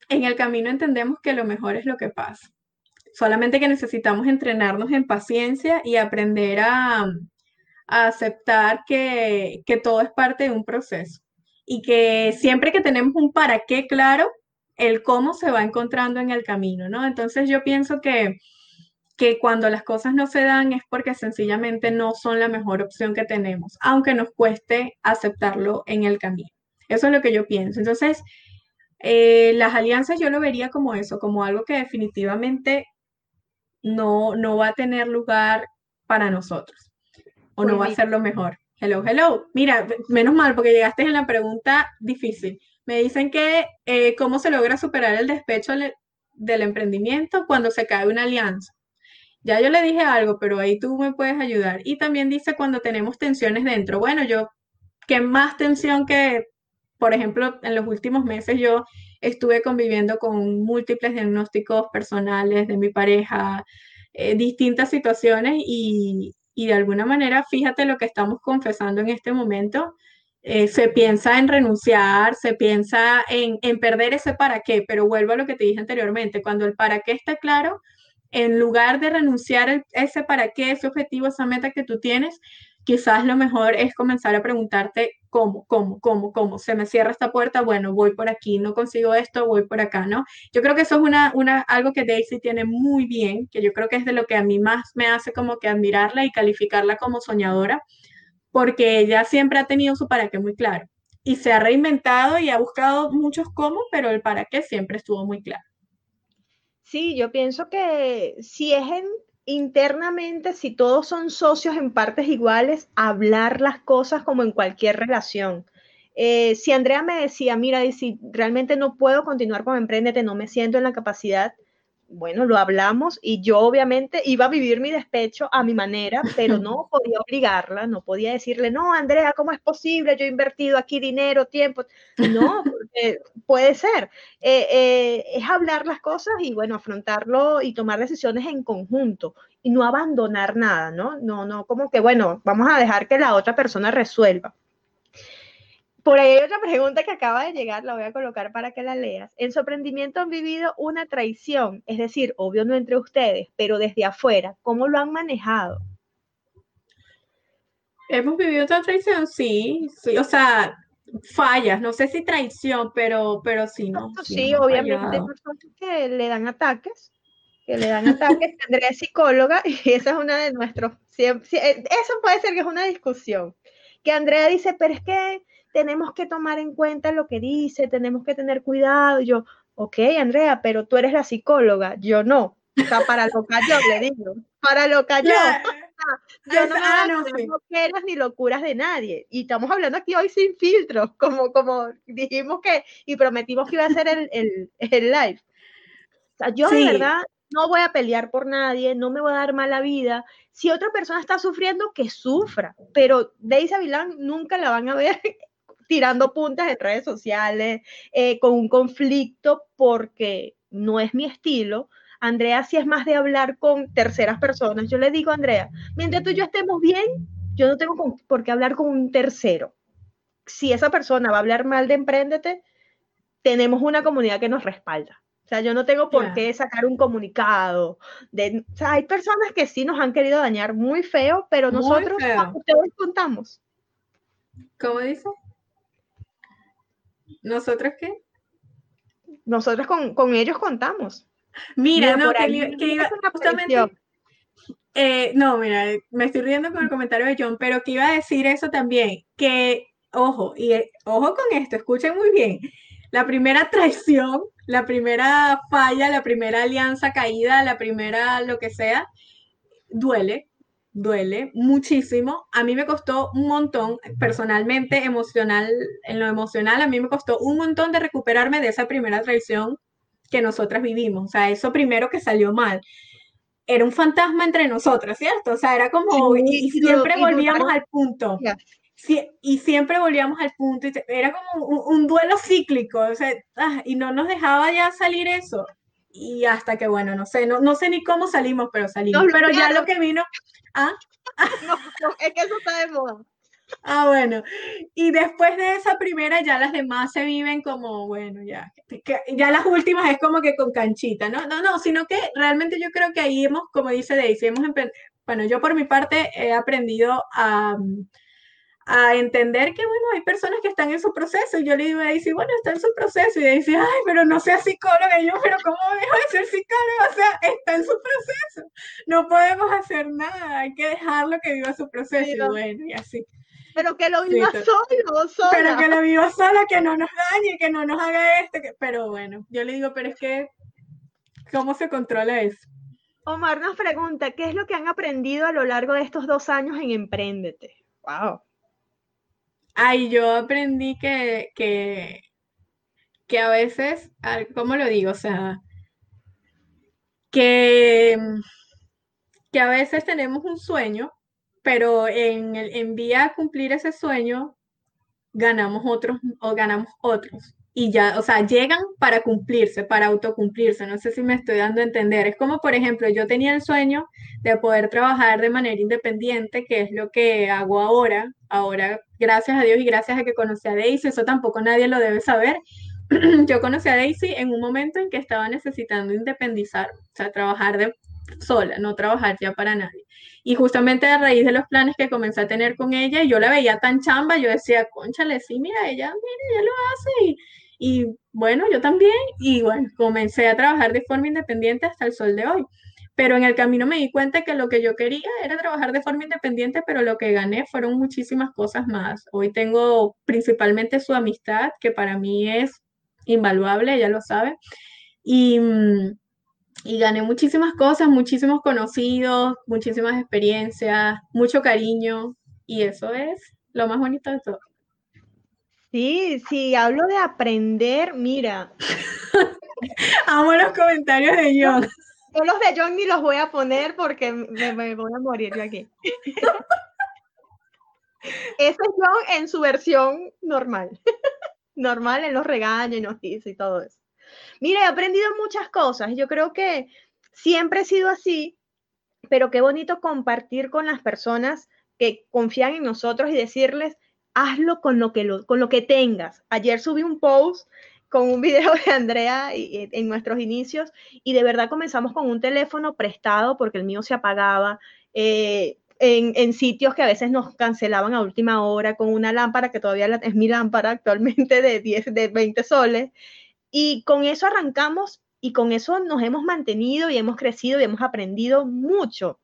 en el camino entendemos que lo mejor es lo que pasa. Solamente que necesitamos entrenarnos en paciencia y aprender a, aceptar que, que todo es parte de un proceso. Y que siempre que tenemos un para qué claro, el cómo se va encontrando en el camino, ¿no? Entonces yo pienso que, que cuando las cosas no se dan es porque sencillamente no son la mejor opción que tenemos, aunque nos cueste aceptarlo en el camino. Eso es lo que yo pienso. Entonces, eh, las alianzas yo lo vería como eso, como algo que definitivamente no, no va a tener lugar para nosotros o no va a ser lo mejor. Hello, hello. Mira, menos mal porque llegaste en la pregunta difícil. Me dicen que eh, cómo se logra superar el despecho del emprendimiento cuando se cae una alianza. Ya yo le dije algo, pero ahí tú me puedes ayudar. Y también dice cuando tenemos tensiones dentro. Bueno, yo, ¿qué más tensión que por ejemplo, en los últimos meses yo estuve conviviendo con múltiples diagnósticos personales de mi pareja, eh, distintas situaciones y, de alguna manera, fíjate lo que estamos confesando en este momento. Eh, se piensa en renunciar, se piensa en, en perder ese para qué, pero vuelvo a lo que te dije anteriormente, cuando el para qué está claro, en lugar de renunciar a ese para qué, ese objetivo, esa meta que tú tienes, quizás lo mejor es comenzar a preguntarte cómo, cómo, cómo, cómo. Se me cierra esta puerta, bueno, voy por aquí, no consigo esto, voy por acá, ¿no? Yo creo que eso es una, una, algo que Daisy tiene muy bien, que yo creo que es de lo que a mí más me hace como que admirarla y calificarla como soñadora, porque ella siempre ha tenido su para qué muy claro. Y se ha reinventado y ha buscado muchos cómo, pero el para qué siempre estuvo muy claro. Sí, yo pienso que si es en internamente, si todos son socios en partes iguales, hablar las cosas como en cualquier relación. Eh, si Andrea me decía, mira, si realmente no puedo continuar con Emprendete, no me siento en la capacidad, bueno, lo hablamos y yo obviamente iba a vivir mi despecho a mi manera, pero no podía obligarla, no podía decirle, no, Andrea, ¿cómo es posible? Yo he invertido aquí dinero, tiempo. No, porque puede ser. Eh, eh, es hablar las cosas y, bueno, afrontarlo y tomar decisiones en conjunto y no abandonar nada, ¿no? No, no, como que, bueno, vamos a dejar que la otra persona resuelva. Por ahí hay otra pregunta que acaba de llegar, la voy a colocar para que la leas. En su emprendimiento han vivido una traición, es decir, obvio no entre ustedes, pero desde afuera, ¿cómo lo han manejado? Hemos vivido otra traición, sí, sí, o sea, fallas, no sé si traición, pero, pero sí, ¿no? Sí, obviamente hay personas que le dan ataques que le dan ataques. Andrea es psicóloga y esa es una de nuestros. Eh, eso puede ser que es una discusión. Que Andrea dice, pero es que tenemos que tomar en cuenta lo que dice, tenemos que tener cuidado. yo, ok, Andrea, pero tú eres la psicóloga, yo no. O sea, para lo que yo le digo, para lo que yo. yo no me ah, no, ni locuras de nadie. Y estamos hablando aquí hoy sin filtros, como, como dijimos que, y prometimos que iba a ser el, el, el live. O sea, yo de verdad no voy a pelear por nadie, no me voy a dar mala vida. Si otra persona está sufriendo, que sufra. Pero Daisy Avilán nunca la van a ver tirando puntas en redes sociales, eh, con un conflicto, porque no es mi estilo. Andrea sí es más de hablar con terceras personas. Yo le digo Andrea, mientras tú y yo estemos bien, yo no tengo por qué hablar con un tercero. Si esa persona va a hablar mal de Emprendete, tenemos una comunidad que nos respalda. O sea, yo no tengo por qué sacar un comunicado. De, o sea, hay personas que sí nos han querido dañar muy feo, pero nosotros, ustedes contamos. ¿Cómo dice? ¿Nosotros qué? Nosotros con, ellos contamos. Mira, no, que, iba justamente... Eh, no, mira, me estoy riendo con el comentario de John, pero que iba a decir eso también, que, ojo, y eh, ojo con esto, escuchen muy bien, la primera traición, la primera falla, la primera alianza caída, la primera lo que sea, duele, duele muchísimo. A mí me costó un montón, personalmente, emocional, en lo emocional, a mí me costó un montón de recuperarme de esa primera traición que nosotras vivimos. O sea, eso primero que salió mal. Era un fantasma entre nosotras, ¿cierto? O sea, era como, y, siempre volvíamos al punto y siempre volvíamos al punto, y era como un, duelo cíclico, o sea, ah, y no nos dejaba ya salir eso. Y hasta que, bueno, no sé, no, no sé ni cómo salimos, pero salimos. pero ya lo que vino. ¿ah? No, es que eso está de moda. Ah, bueno. Y después de esa primera, ya las demás se viven como, bueno, ya. ya las últimas es como que con canchita, ¿no? No, no, sino que realmente yo creo que ahí hemos, como dice Daisy, hemos bueno, yo por mi parte he aprendido a a entender que, bueno, hay personas que están en su proceso. Y yo le digo a Daisy, bueno, está en su proceso. Y dice, ay, pero no sea psicóloga. Y yo, pero ¿cómo dejo de ser psicóloga? O sea, está en su proceso. No podemos hacer nada. Hay que dejarlo que viva su proceso. Y bueno, y así. Pero que lo viva solo, sola. Pero que lo viva sola, que no nos dañe, que no nos haga esto. Que... Pero bueno, yo le digo, pero es que, ¿cómo se controla eso? Omar nos pregunta, ¿qué es lo que han aprendido a lo largo de estos dos años en Emprendete? Wow. Ay, yo aprendí que, que, que a veces, ¿cómo lo digo? O sea, que, que a veces tenemos un sueño, pero en, en vía a cumplir ese sueño, ganamos otros o ganamos otros y ya, o sea, llegan para cumplirse, para autocumplirse. No sé si me estoy dando a entender. Es como, por ejemplo, yo tenía el sueño de poder trabajar de manera independiente, que es lo que hago ahora. Ahora, gracias a Dios y gracias a que conocí a Daisy, eso tampoco nadie lo debe saber. yo conocí a Daisy en un momento en que estaba necesitando independizar, o sea, trabajar de sola, no trabajar ya para nadie. Y justamente a raíz de los planes que comencé a tener con ella, yo la veía tan chamba, yo decía, conchale, sí, mira, ella, mira, ella lo hace y y bueno, yo también, y bueno, comencé a trabajar de forma independiente hasta el sol de hoy. Pero en el camino me di cuenta que lo que yo quería era trabajar de forma independiente, pero lo que gané fueron muchísimas cosas más. Hoy tengo principalmente su amistad, que para mí es invaluable, ella lo sabe. Y, y gané muchísimas cosas, muchísimos conocidos, muchísimas experiencias, mucho cariño, y eso es lo más bonito de todo. Sí, sí, hablo de aprender, mira. Amo los comentarios de John. Yo los de John ni los voy a poner porque me, voy a morir de aquí. Ese es John en su versión normal. normal, en los regaños y nos dice y todo eso. Mira, he aprendido muchas cosas. Yo creo que siempre he sido así, pero qué bonito compartir con las personas que confían en nosotros y decirles, hazlo con lo que, con lo que tengas. Ayer subí un post con un video de Andrea en nuestros inicios y de verdad comenzamos con un teléfono prestado porque el mío se apagaba. Eh, en, sitios que a veces nos cancelaban a última hora con una lámpara que todavía es mi lámpara actualmente de 10, de 20 soles. Y con eso arrancamos y con eso nos hemos mantenido y hemos crecido y hemos aprendido mucho.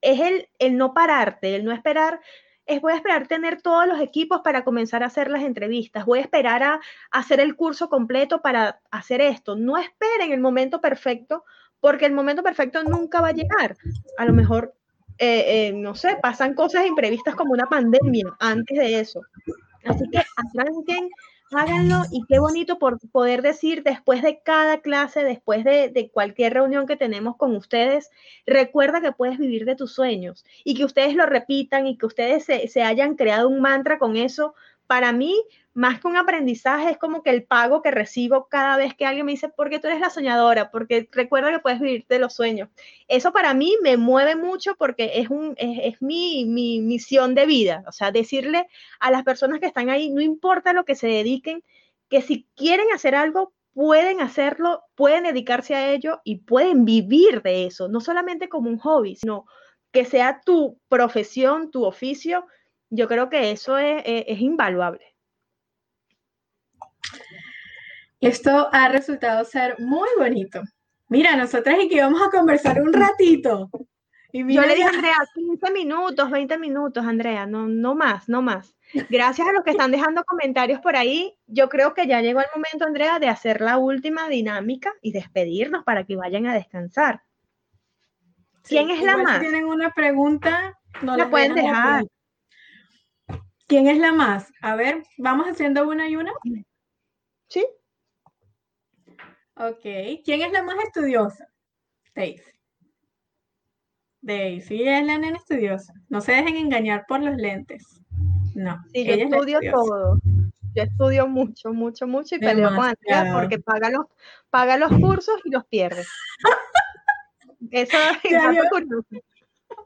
Es el, el no pararte, el no esperar es voy a esperar tener todos los equipos para comenzar a hacer las entrevistas, voy a esperar a, hacer el curso completo para hacer esto. No esperen el momento perfecto, porque el momento perfecto nunca va a llegar. A lo mejor, eh, eh, no sé, pasan cosas imprevistas como una pandemia antes de eso. Así que arranquen háganlo y qué bonito por poder decir después de cada clase, después de, cualquier reunión que tenemos con ustedes, recuerda que puedes vivir de tus sueños y que ustedes lo repitan y que ustedes se, se hayan creado un mantra con eso. Para mí más que un aprendizaje, es como que el pago que recibo cada vez que alguien me dice, porque tú eres la soñadora, porque recuerda que puedes vivir de los sueños. Eso para mí me mueve mucho porque es, mi, mi, misión de vida. O sea, decirle a las personas que están ahí, no importa lo que se dediquen, que si quieren hacer algo, pueden hacerlo, pueden dedicarse a ello y pueden vivir de eso, no solamente como un hobby, sino que sea tu profesión, tu oficio. Yo creo que eso es, es invaluable. Esto ha resultado ser muy bonito. Mira, nosotras y que vamos a conversar un ratito. Y Yo le dije a Andrea, 15 minutos, 20 minutos, Andrea, no, no más, no más. Gracias a los que están dejando comentarios por ahí. Yo creo que ya llegó el momento, Andrea, de hacer la última dinámica y despedirnos para que vayan a descansar. ¿Quién es la más? Si tienen una pregunta, no la pueden dejar. ¿Quién es la más? A ver, vamos haciendo una y una. Sí. Ok. ¿Quién es la más estudiosa? Daisy. Daisy es la nena estudiosa. No se dejen engañar por los lentes. No. Sí, yo estudio todo. Yo estudio mucho, mucho, mucho y peleo con Andrea porque paga los, paga los cursos y los pierde. Eso es datos curiosos.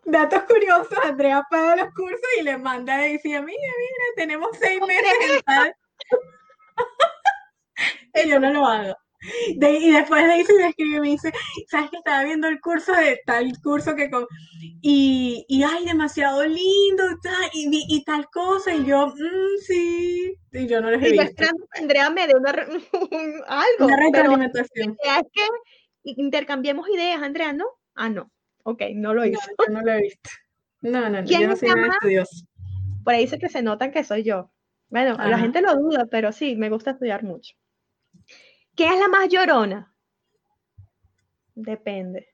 Datos curiosos, Andrea paga los cursos y le manda a Daisy, mira, mira, tenemos seis meses y yo no lo hago y después de eso me escribe y me dice, ¿sabes que estaba viendo el curso de tal curso que con... Y, y ay, demasiado lindo y, y, tal cosa. Y yo, mm, sí. Y yo no les he y visto. Andrea me de una, algo. Una retroalimentación. Es que intercambiemos ideas, Andrea, ¿no? Ah, no. Ok, no lo hizo. No, no lo he visto. No, no, no. Yo no soy nada estudioso. Por ahí dice que se nota que soy yo. Bueno, la gente lo duda, pero sí, me gusta estudiar mucho. ¿Quién es la más llorona? Depende.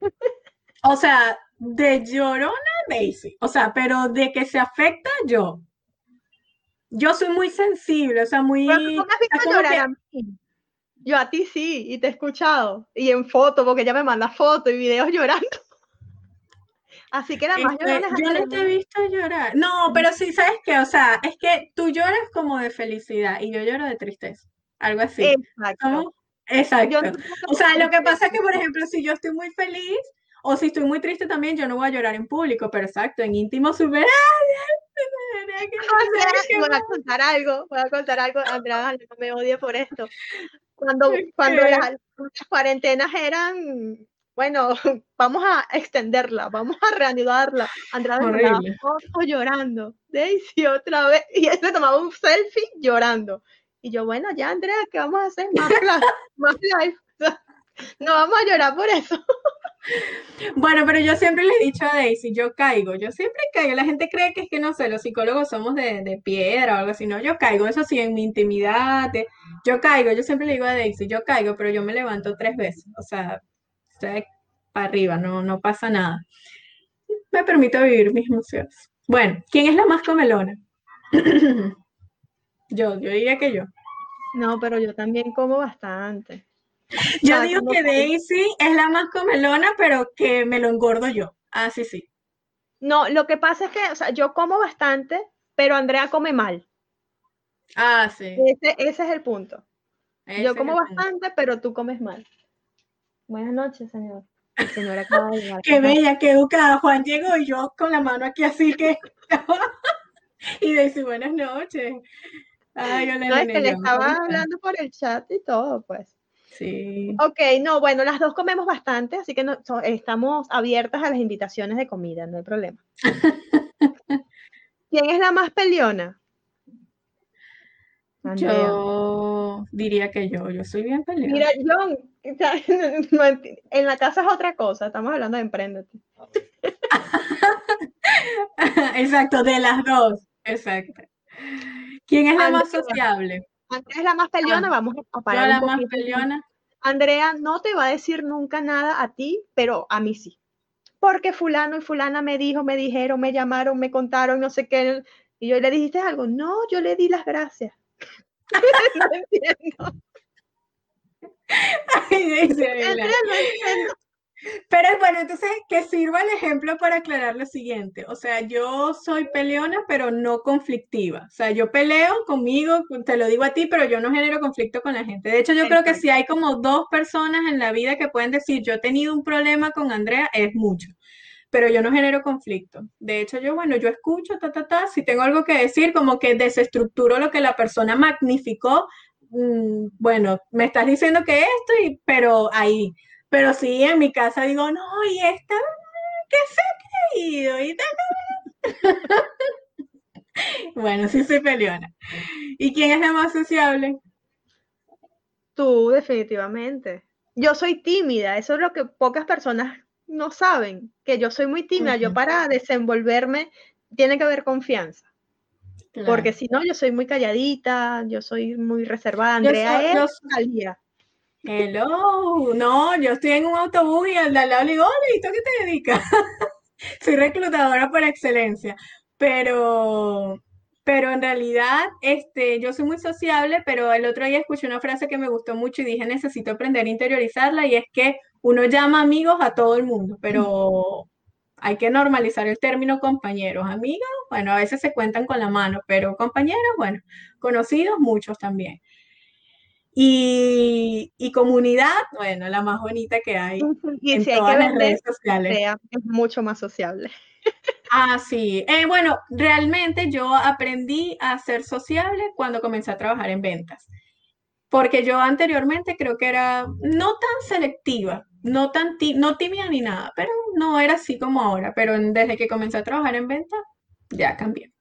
O sea, de llorona, Daisy. O sea, pero de que se afecta, yo. Yo soy muy sensible, o sea, muy. Yo a ti sí, y te he escuchado. Y en foto, porque ella me manda fotos y videos llorando. Así que la más este, Yo no te he visto llorar. No, pero sí, ¿sabes qué? O sea, es que tú lloras como de felicidad y yo lloro de tristeza algo así. Exacto. Exacto. o sea, lo que pasa es que, por ejemplo, si yo estoy muy feliz o si estoy muy triste también, yo no voy a llorar en público, pero exacto, en íntimo super... Voy a contar algo, voy a contar algo, Andrea, no me odie por esto. Cuando, cuando las, cuarentenas eran, bueno, vamos a extenderla, vamos a reanudarla. Andrea me llorando, Daisy otra vez, y él se tomaba un selfie llorando. Y yo, bueno, ya Andrea, ¿qué vamos a hacer? Más, más live. No vamos a llorar por eso. Bueno, pero yo siempre le he dicho a Daisy, yo caigo, yo siempre caigo. La gente cree que es que no sé, los psicólogos somos de, piedra o algo así. No, yo caigo, eso sí, en mi intimidad, yo caigo. Yo siempre le digo a Daisy, yo caigo, pero yo me levanto tres veces. O sea, estoy para arriba, no, no pasa nada. Me permito vivir mis emociones. Bueno, ¿quién es la más comelona? Yo, yo diría que yo. No, pero yo también como bastante. Yo digo que Daisy es la más comelona, pero que me lo engordo yo. Ah, sí, sí. No, lo que pasa es que, o sea, yo como bastante, pero Andrea come mal. Ah, sí. Ese, es el punto. yo como bastante, pero tú comes mal. Buenas noches, señor. acaba de Qué bella, qué educada. Juan llegó y yo con la mano aquí así que... y Daisy, buenas noches. Ay, no, es que le estaba hablando por el chat y todo, pues. Sí. Ok, no, bueno, las dos comemos bastante, así que no, estamos abiertas a las invitaciones de comida, no hay problema. ¿Quién es la más peleona? Yo diría que yo, yo soy bien peleona. Mira, John, En la casa es otra cosa, estamos hablando de emprendete. Exacto, de las dos. Exacto. ¿Quién es la más sociable? Andrea es la más peleona, ah, vamos a parar. la más peleona. Andrea no te va a decir nunca nada a ti, pero a mí sí. Porque fulano y fulana me dijo, me dijeron, me llamaron, me contaron, no sé qué. Y yo le dijiste algo. No, yo le di las gracias. no entiendo. Ay, no pero bueno, entonces que sirva el ejemplo para aclarar lo siguiente. O sea, yo soy peleona, pero no conflictiva. O sea, yo peleo conmigo, te lo digo a ti, pero yo no genero conflicto con la gente. De hecho, yo creo que si hay como dos personas en la vida que pueden decir, yo he tenido un problema con Andrea, es mucho. Pero yo no genero conflicto. De hecho, yo, bueno, yo escucho, ta, ta, ta, si tengo algo que decir, como que desestructuro lo que la persona magnificó. Mm, bueno, me estás diciendo que esto, y, pero ahí pero sí, en mi casa digo, no, y esta, ¿qué se ha creído? Y bueno, sí soy peleona. ¿Y quién es la más sociable? Tú, definitivamente. Yo soy tímida, eso es lo que pocas personas no saben, que yo soy muy tímida. Yo para desenvolverme tiene que haber confianza. Porque si no, yo soy muy calladita, yo soy muy reservada. Andrea es Hello, no, yo estoy en un autobús y al lado le digo, hola, ¿y tú qué te dedicas? Soy reclutadora por excelencia, pero, pero en realidad este, yo soy muy sociable, pero el otro día escuché una frase que me gustó mucho y dije, necesito aprender a interiorizarla y es que uno llama amigos a todo el mundo, pero hay que normalizar el término compañeros. Amigos, bueno, a veces se cuentan con la mano, pero compañeros, bueno, conocidos muchos también. Y, comunidad, bueno, la más bonita que hay y en todas las redes sociales. Es mucho más sociable. Ah, sí. Eh, bueno, realmente yo aprendí a ser sociable cuando comencé a trabajar en ventas. Porque yo anteriormente creo que era no tan selectiva, no tan no tímida ni nada, pero no era así como ahora. Pero desde que comencé a trabajar en ventas, ya cambié.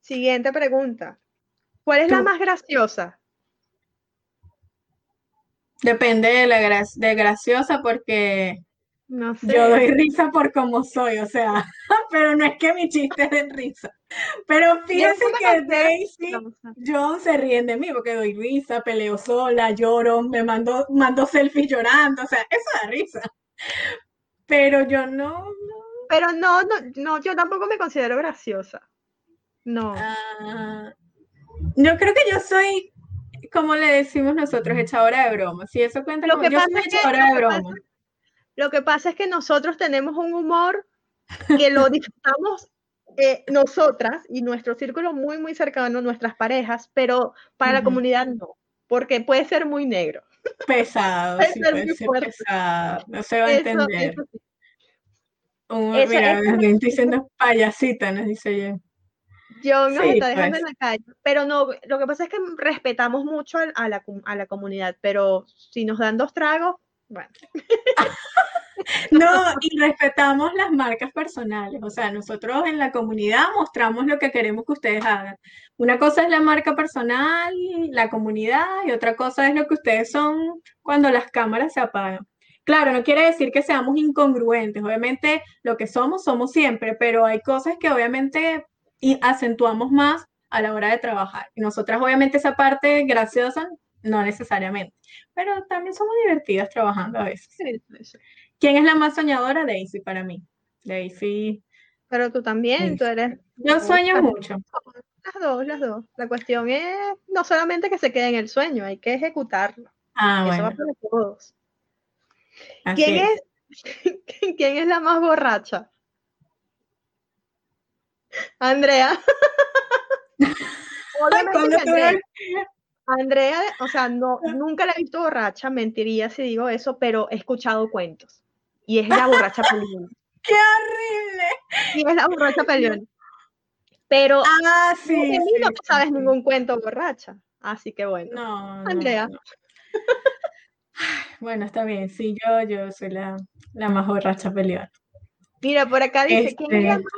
Siguiente pregunta. ¿Cuál es la más graciosa? Depende de la de graciosa porque yo doy risa por cómo soy, o sea, pero no es que mi chiste den risa. Pero fíjense que Daisy John se ríen de mí porque doy risa, peleo sola, lloro, me mando, mando selfies llorando, o sea, eso da risa. Pero yo no, Pero no, no, no, yo tampoco me considero graciosa. No. Ah, yo creo que yo soy como le decimos nosotros, echadora de broma. Si eso cuenta lo que pasa es que, de broma. lo que pasa es que nosotros tenemos un humor que lo disfrutamos eh, nosotras y nuestro círculo muy, muy cercano, nuestras parejas, pero para la comunidad no, porque puede ser muy negro. Pesado, puede ser, muy pesado, no se va a entender. mira, me estoy diciendo payasita, nos dice yo. Yo nos está dejando en pues. la calle. Pero no, lo que pasa es que respetamos mucho a, la, a la comunidad, pero si nos dan dos tragos, bueno. No, y respetamos las marcas personales. O sea, nosotros en la comunidad mostramos lo que queremos que ustedes hagan. Una cosa es la marca personal, la comunidad, y otra cosa es lo que ustedes son cuando las cámaras se apagan. Claro, no quiere decir que seamos incongruentes. Obviamente, lo que somos, somos siempre, pero hay cosas que obviamente y acentuamos más a la hora de trabajar. Y nosotras obviamente esa parte graciosa, no necesariamente, pero también somos divertidas trabajando a veces. ¿Quién es la más soñadora? Daisy para mí. Daisy. Pero tú también, tú eres... Yo sueño mucho. Las dos, las dos. La cuestión es no solamente que se quede en el sueño, hay que ejecutarlo. Ah, Eso va para todos. ¿Quién es, ¿Quién es la más borracha? Andrea. Andrea, o sea, no, nunca la he visto borracha, mentiría si digo eso, pero he escuchado cuentos. Y es la borracha peleona. ¡Qué horrible! Y es la borracha peleona. Pero ah, sí, no sabes ningún cuento borracha. Así que bueno. No, Andrea. Bueno, está bien. Sí, yo, yo soy la, más borracha peleona. Mira, por acá dice, ¿quién es la este más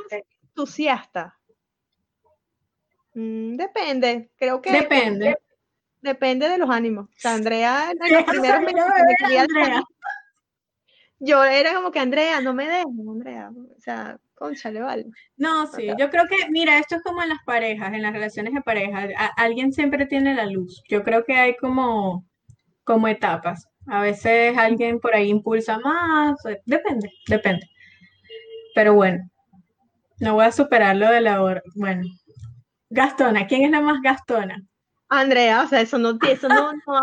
entusiasta? Mm, depende, creo que... Depende. depende de los ánimos. O sea, Andrea, en los primeros meses que me quería Andrea. yo era como que Andrea, no me dejes, Andrea. O sea, conchale, vale. No, sí, yo creo que, mira, esto es como en las parejas, en las relaciones de pareja, a- alguien siempre tiene la luz. Yo creo que hay como, como etapas. A veces alguien por ahí impulsa más, eh, depende, depende. Pero bueno, no voy a superar lo de la hora. Bueno, Gastona, ¿quién es la más gastona? Andrea, o sea, eso no, eso no, no,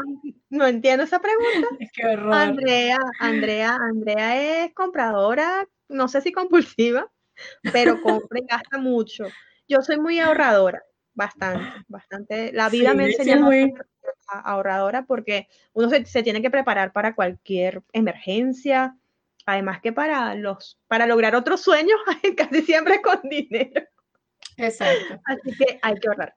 no entiendo esa pregunta. Qué horror. Andrea, Andrea, Andrea es compradora, no sé si compulsiva, pero compra y gasta mucho. Yo soy muy ahorradora, bastante, bastante. La vida Sí, me a muy- ahorradora porque uno se, se tiene que preparar para cualquier emergencia, además que para los, para lograr otros sueños, casi siempre con dinero. Exacto. Así que hay que ahorrar.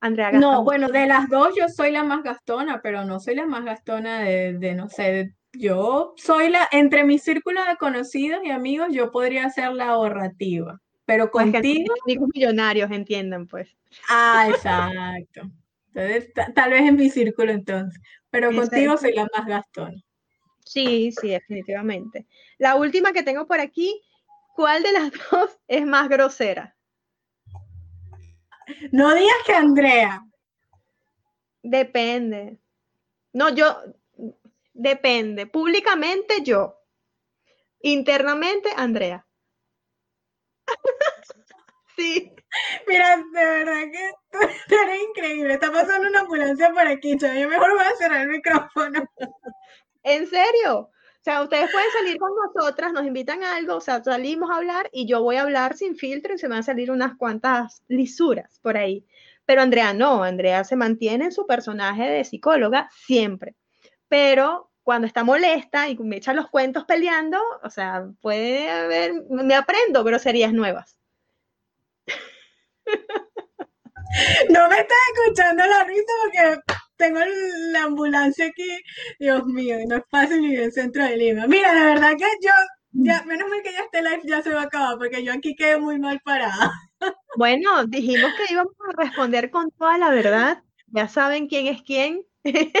Andrea gasta No, bueno, de las dos yo soy la más gastona, pero no soy la más gastona de, de, no sé, de- yo soy la, entre mi círculo de conocidos y amigos, yo podría ser la ahorrativa, pero Pues contigo, amigos millonarios entiendan, pues. ah, exacto. Entonces, ta- tal vez en mi círculo entonces, pero contigo soy la más gastona. Sí, sí, definitivamente. La última que tengo por aquí, ¿cuál de las dos es más grosera? No digas que Andrea, Depende. No, yo, depende. Públicamente yo. Internamente, Andrea. Sí. mira, de verdad que tú, tú eres increíble, está pasando una ambulancia por aquí, yo mejor voy a cerrar el micrófono. ¿En serio? O sea, ustedes pueden salir con nosotras, nos invitan a algo, o sea, salimos a hablar y yo voy a hablar sin filtro y se me van a salir unas cuantas lisuras por ahí. Pero Andrea no, Andrea se mantiene en su personaje de psicóloga siempre. Pero cuando está molesta y me echa los cuentos peleando, o sea, puede haber, me aprendo groserías nuevas. No me estás escuchando la risa porque tengo la ambulancia aquí. Dios mío, no es fácil vivir en el centro de Lima. Mira, de verdad que yo, ya, menos mal que ya este live ya se va a acabar porque yo aquí quedé muy mal parada. Bueno, dijimos que íbamos a responder con toda la verdad. Ya saben quién es quién.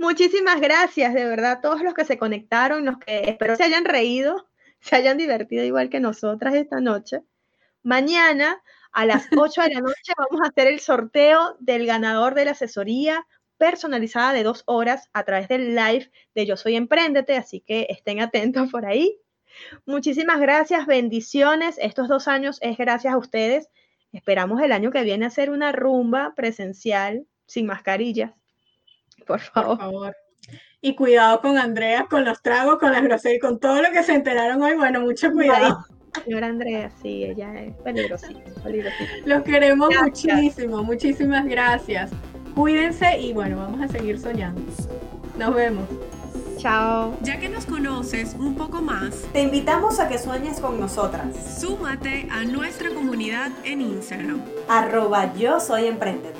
Muchísimas gracias, de verdad, a todos los que se conectaron, los que espero se hayan reído, se hayan divertido igual que nosotras esta noche. Mañana a las 8 de la noche vamos a hacer el sorteo del ganador de la asesoría personalizada de dos horas a través del live de Yo Soy Emprendete, así que estén atentos por ahí. Muchísimas gracias, bendiciones. Estos dos años es gracias a ustedes. Esperamos el año que viene hacer una rumba presencial sin mascarillas. Por Por favor. favor. Y cuidado con Andrea, con los tragos, con las groserías, con todo lo que se enteraron hoy. Bueno, mucho cuidado. Señora Andrea, sí, ella es peligrosita, peligrosita. Los queremos Gracias. muchísimo. Muchísimas gracias. Cuídense y bueno, vamos a seguir soñando. Nos vemos. Chao. Ya que nos conoces un poco más, Te invitamos a que sueñes con nosotras. súmate a nuestra comunidad en Instagram. Arroba yo soy emprendedor.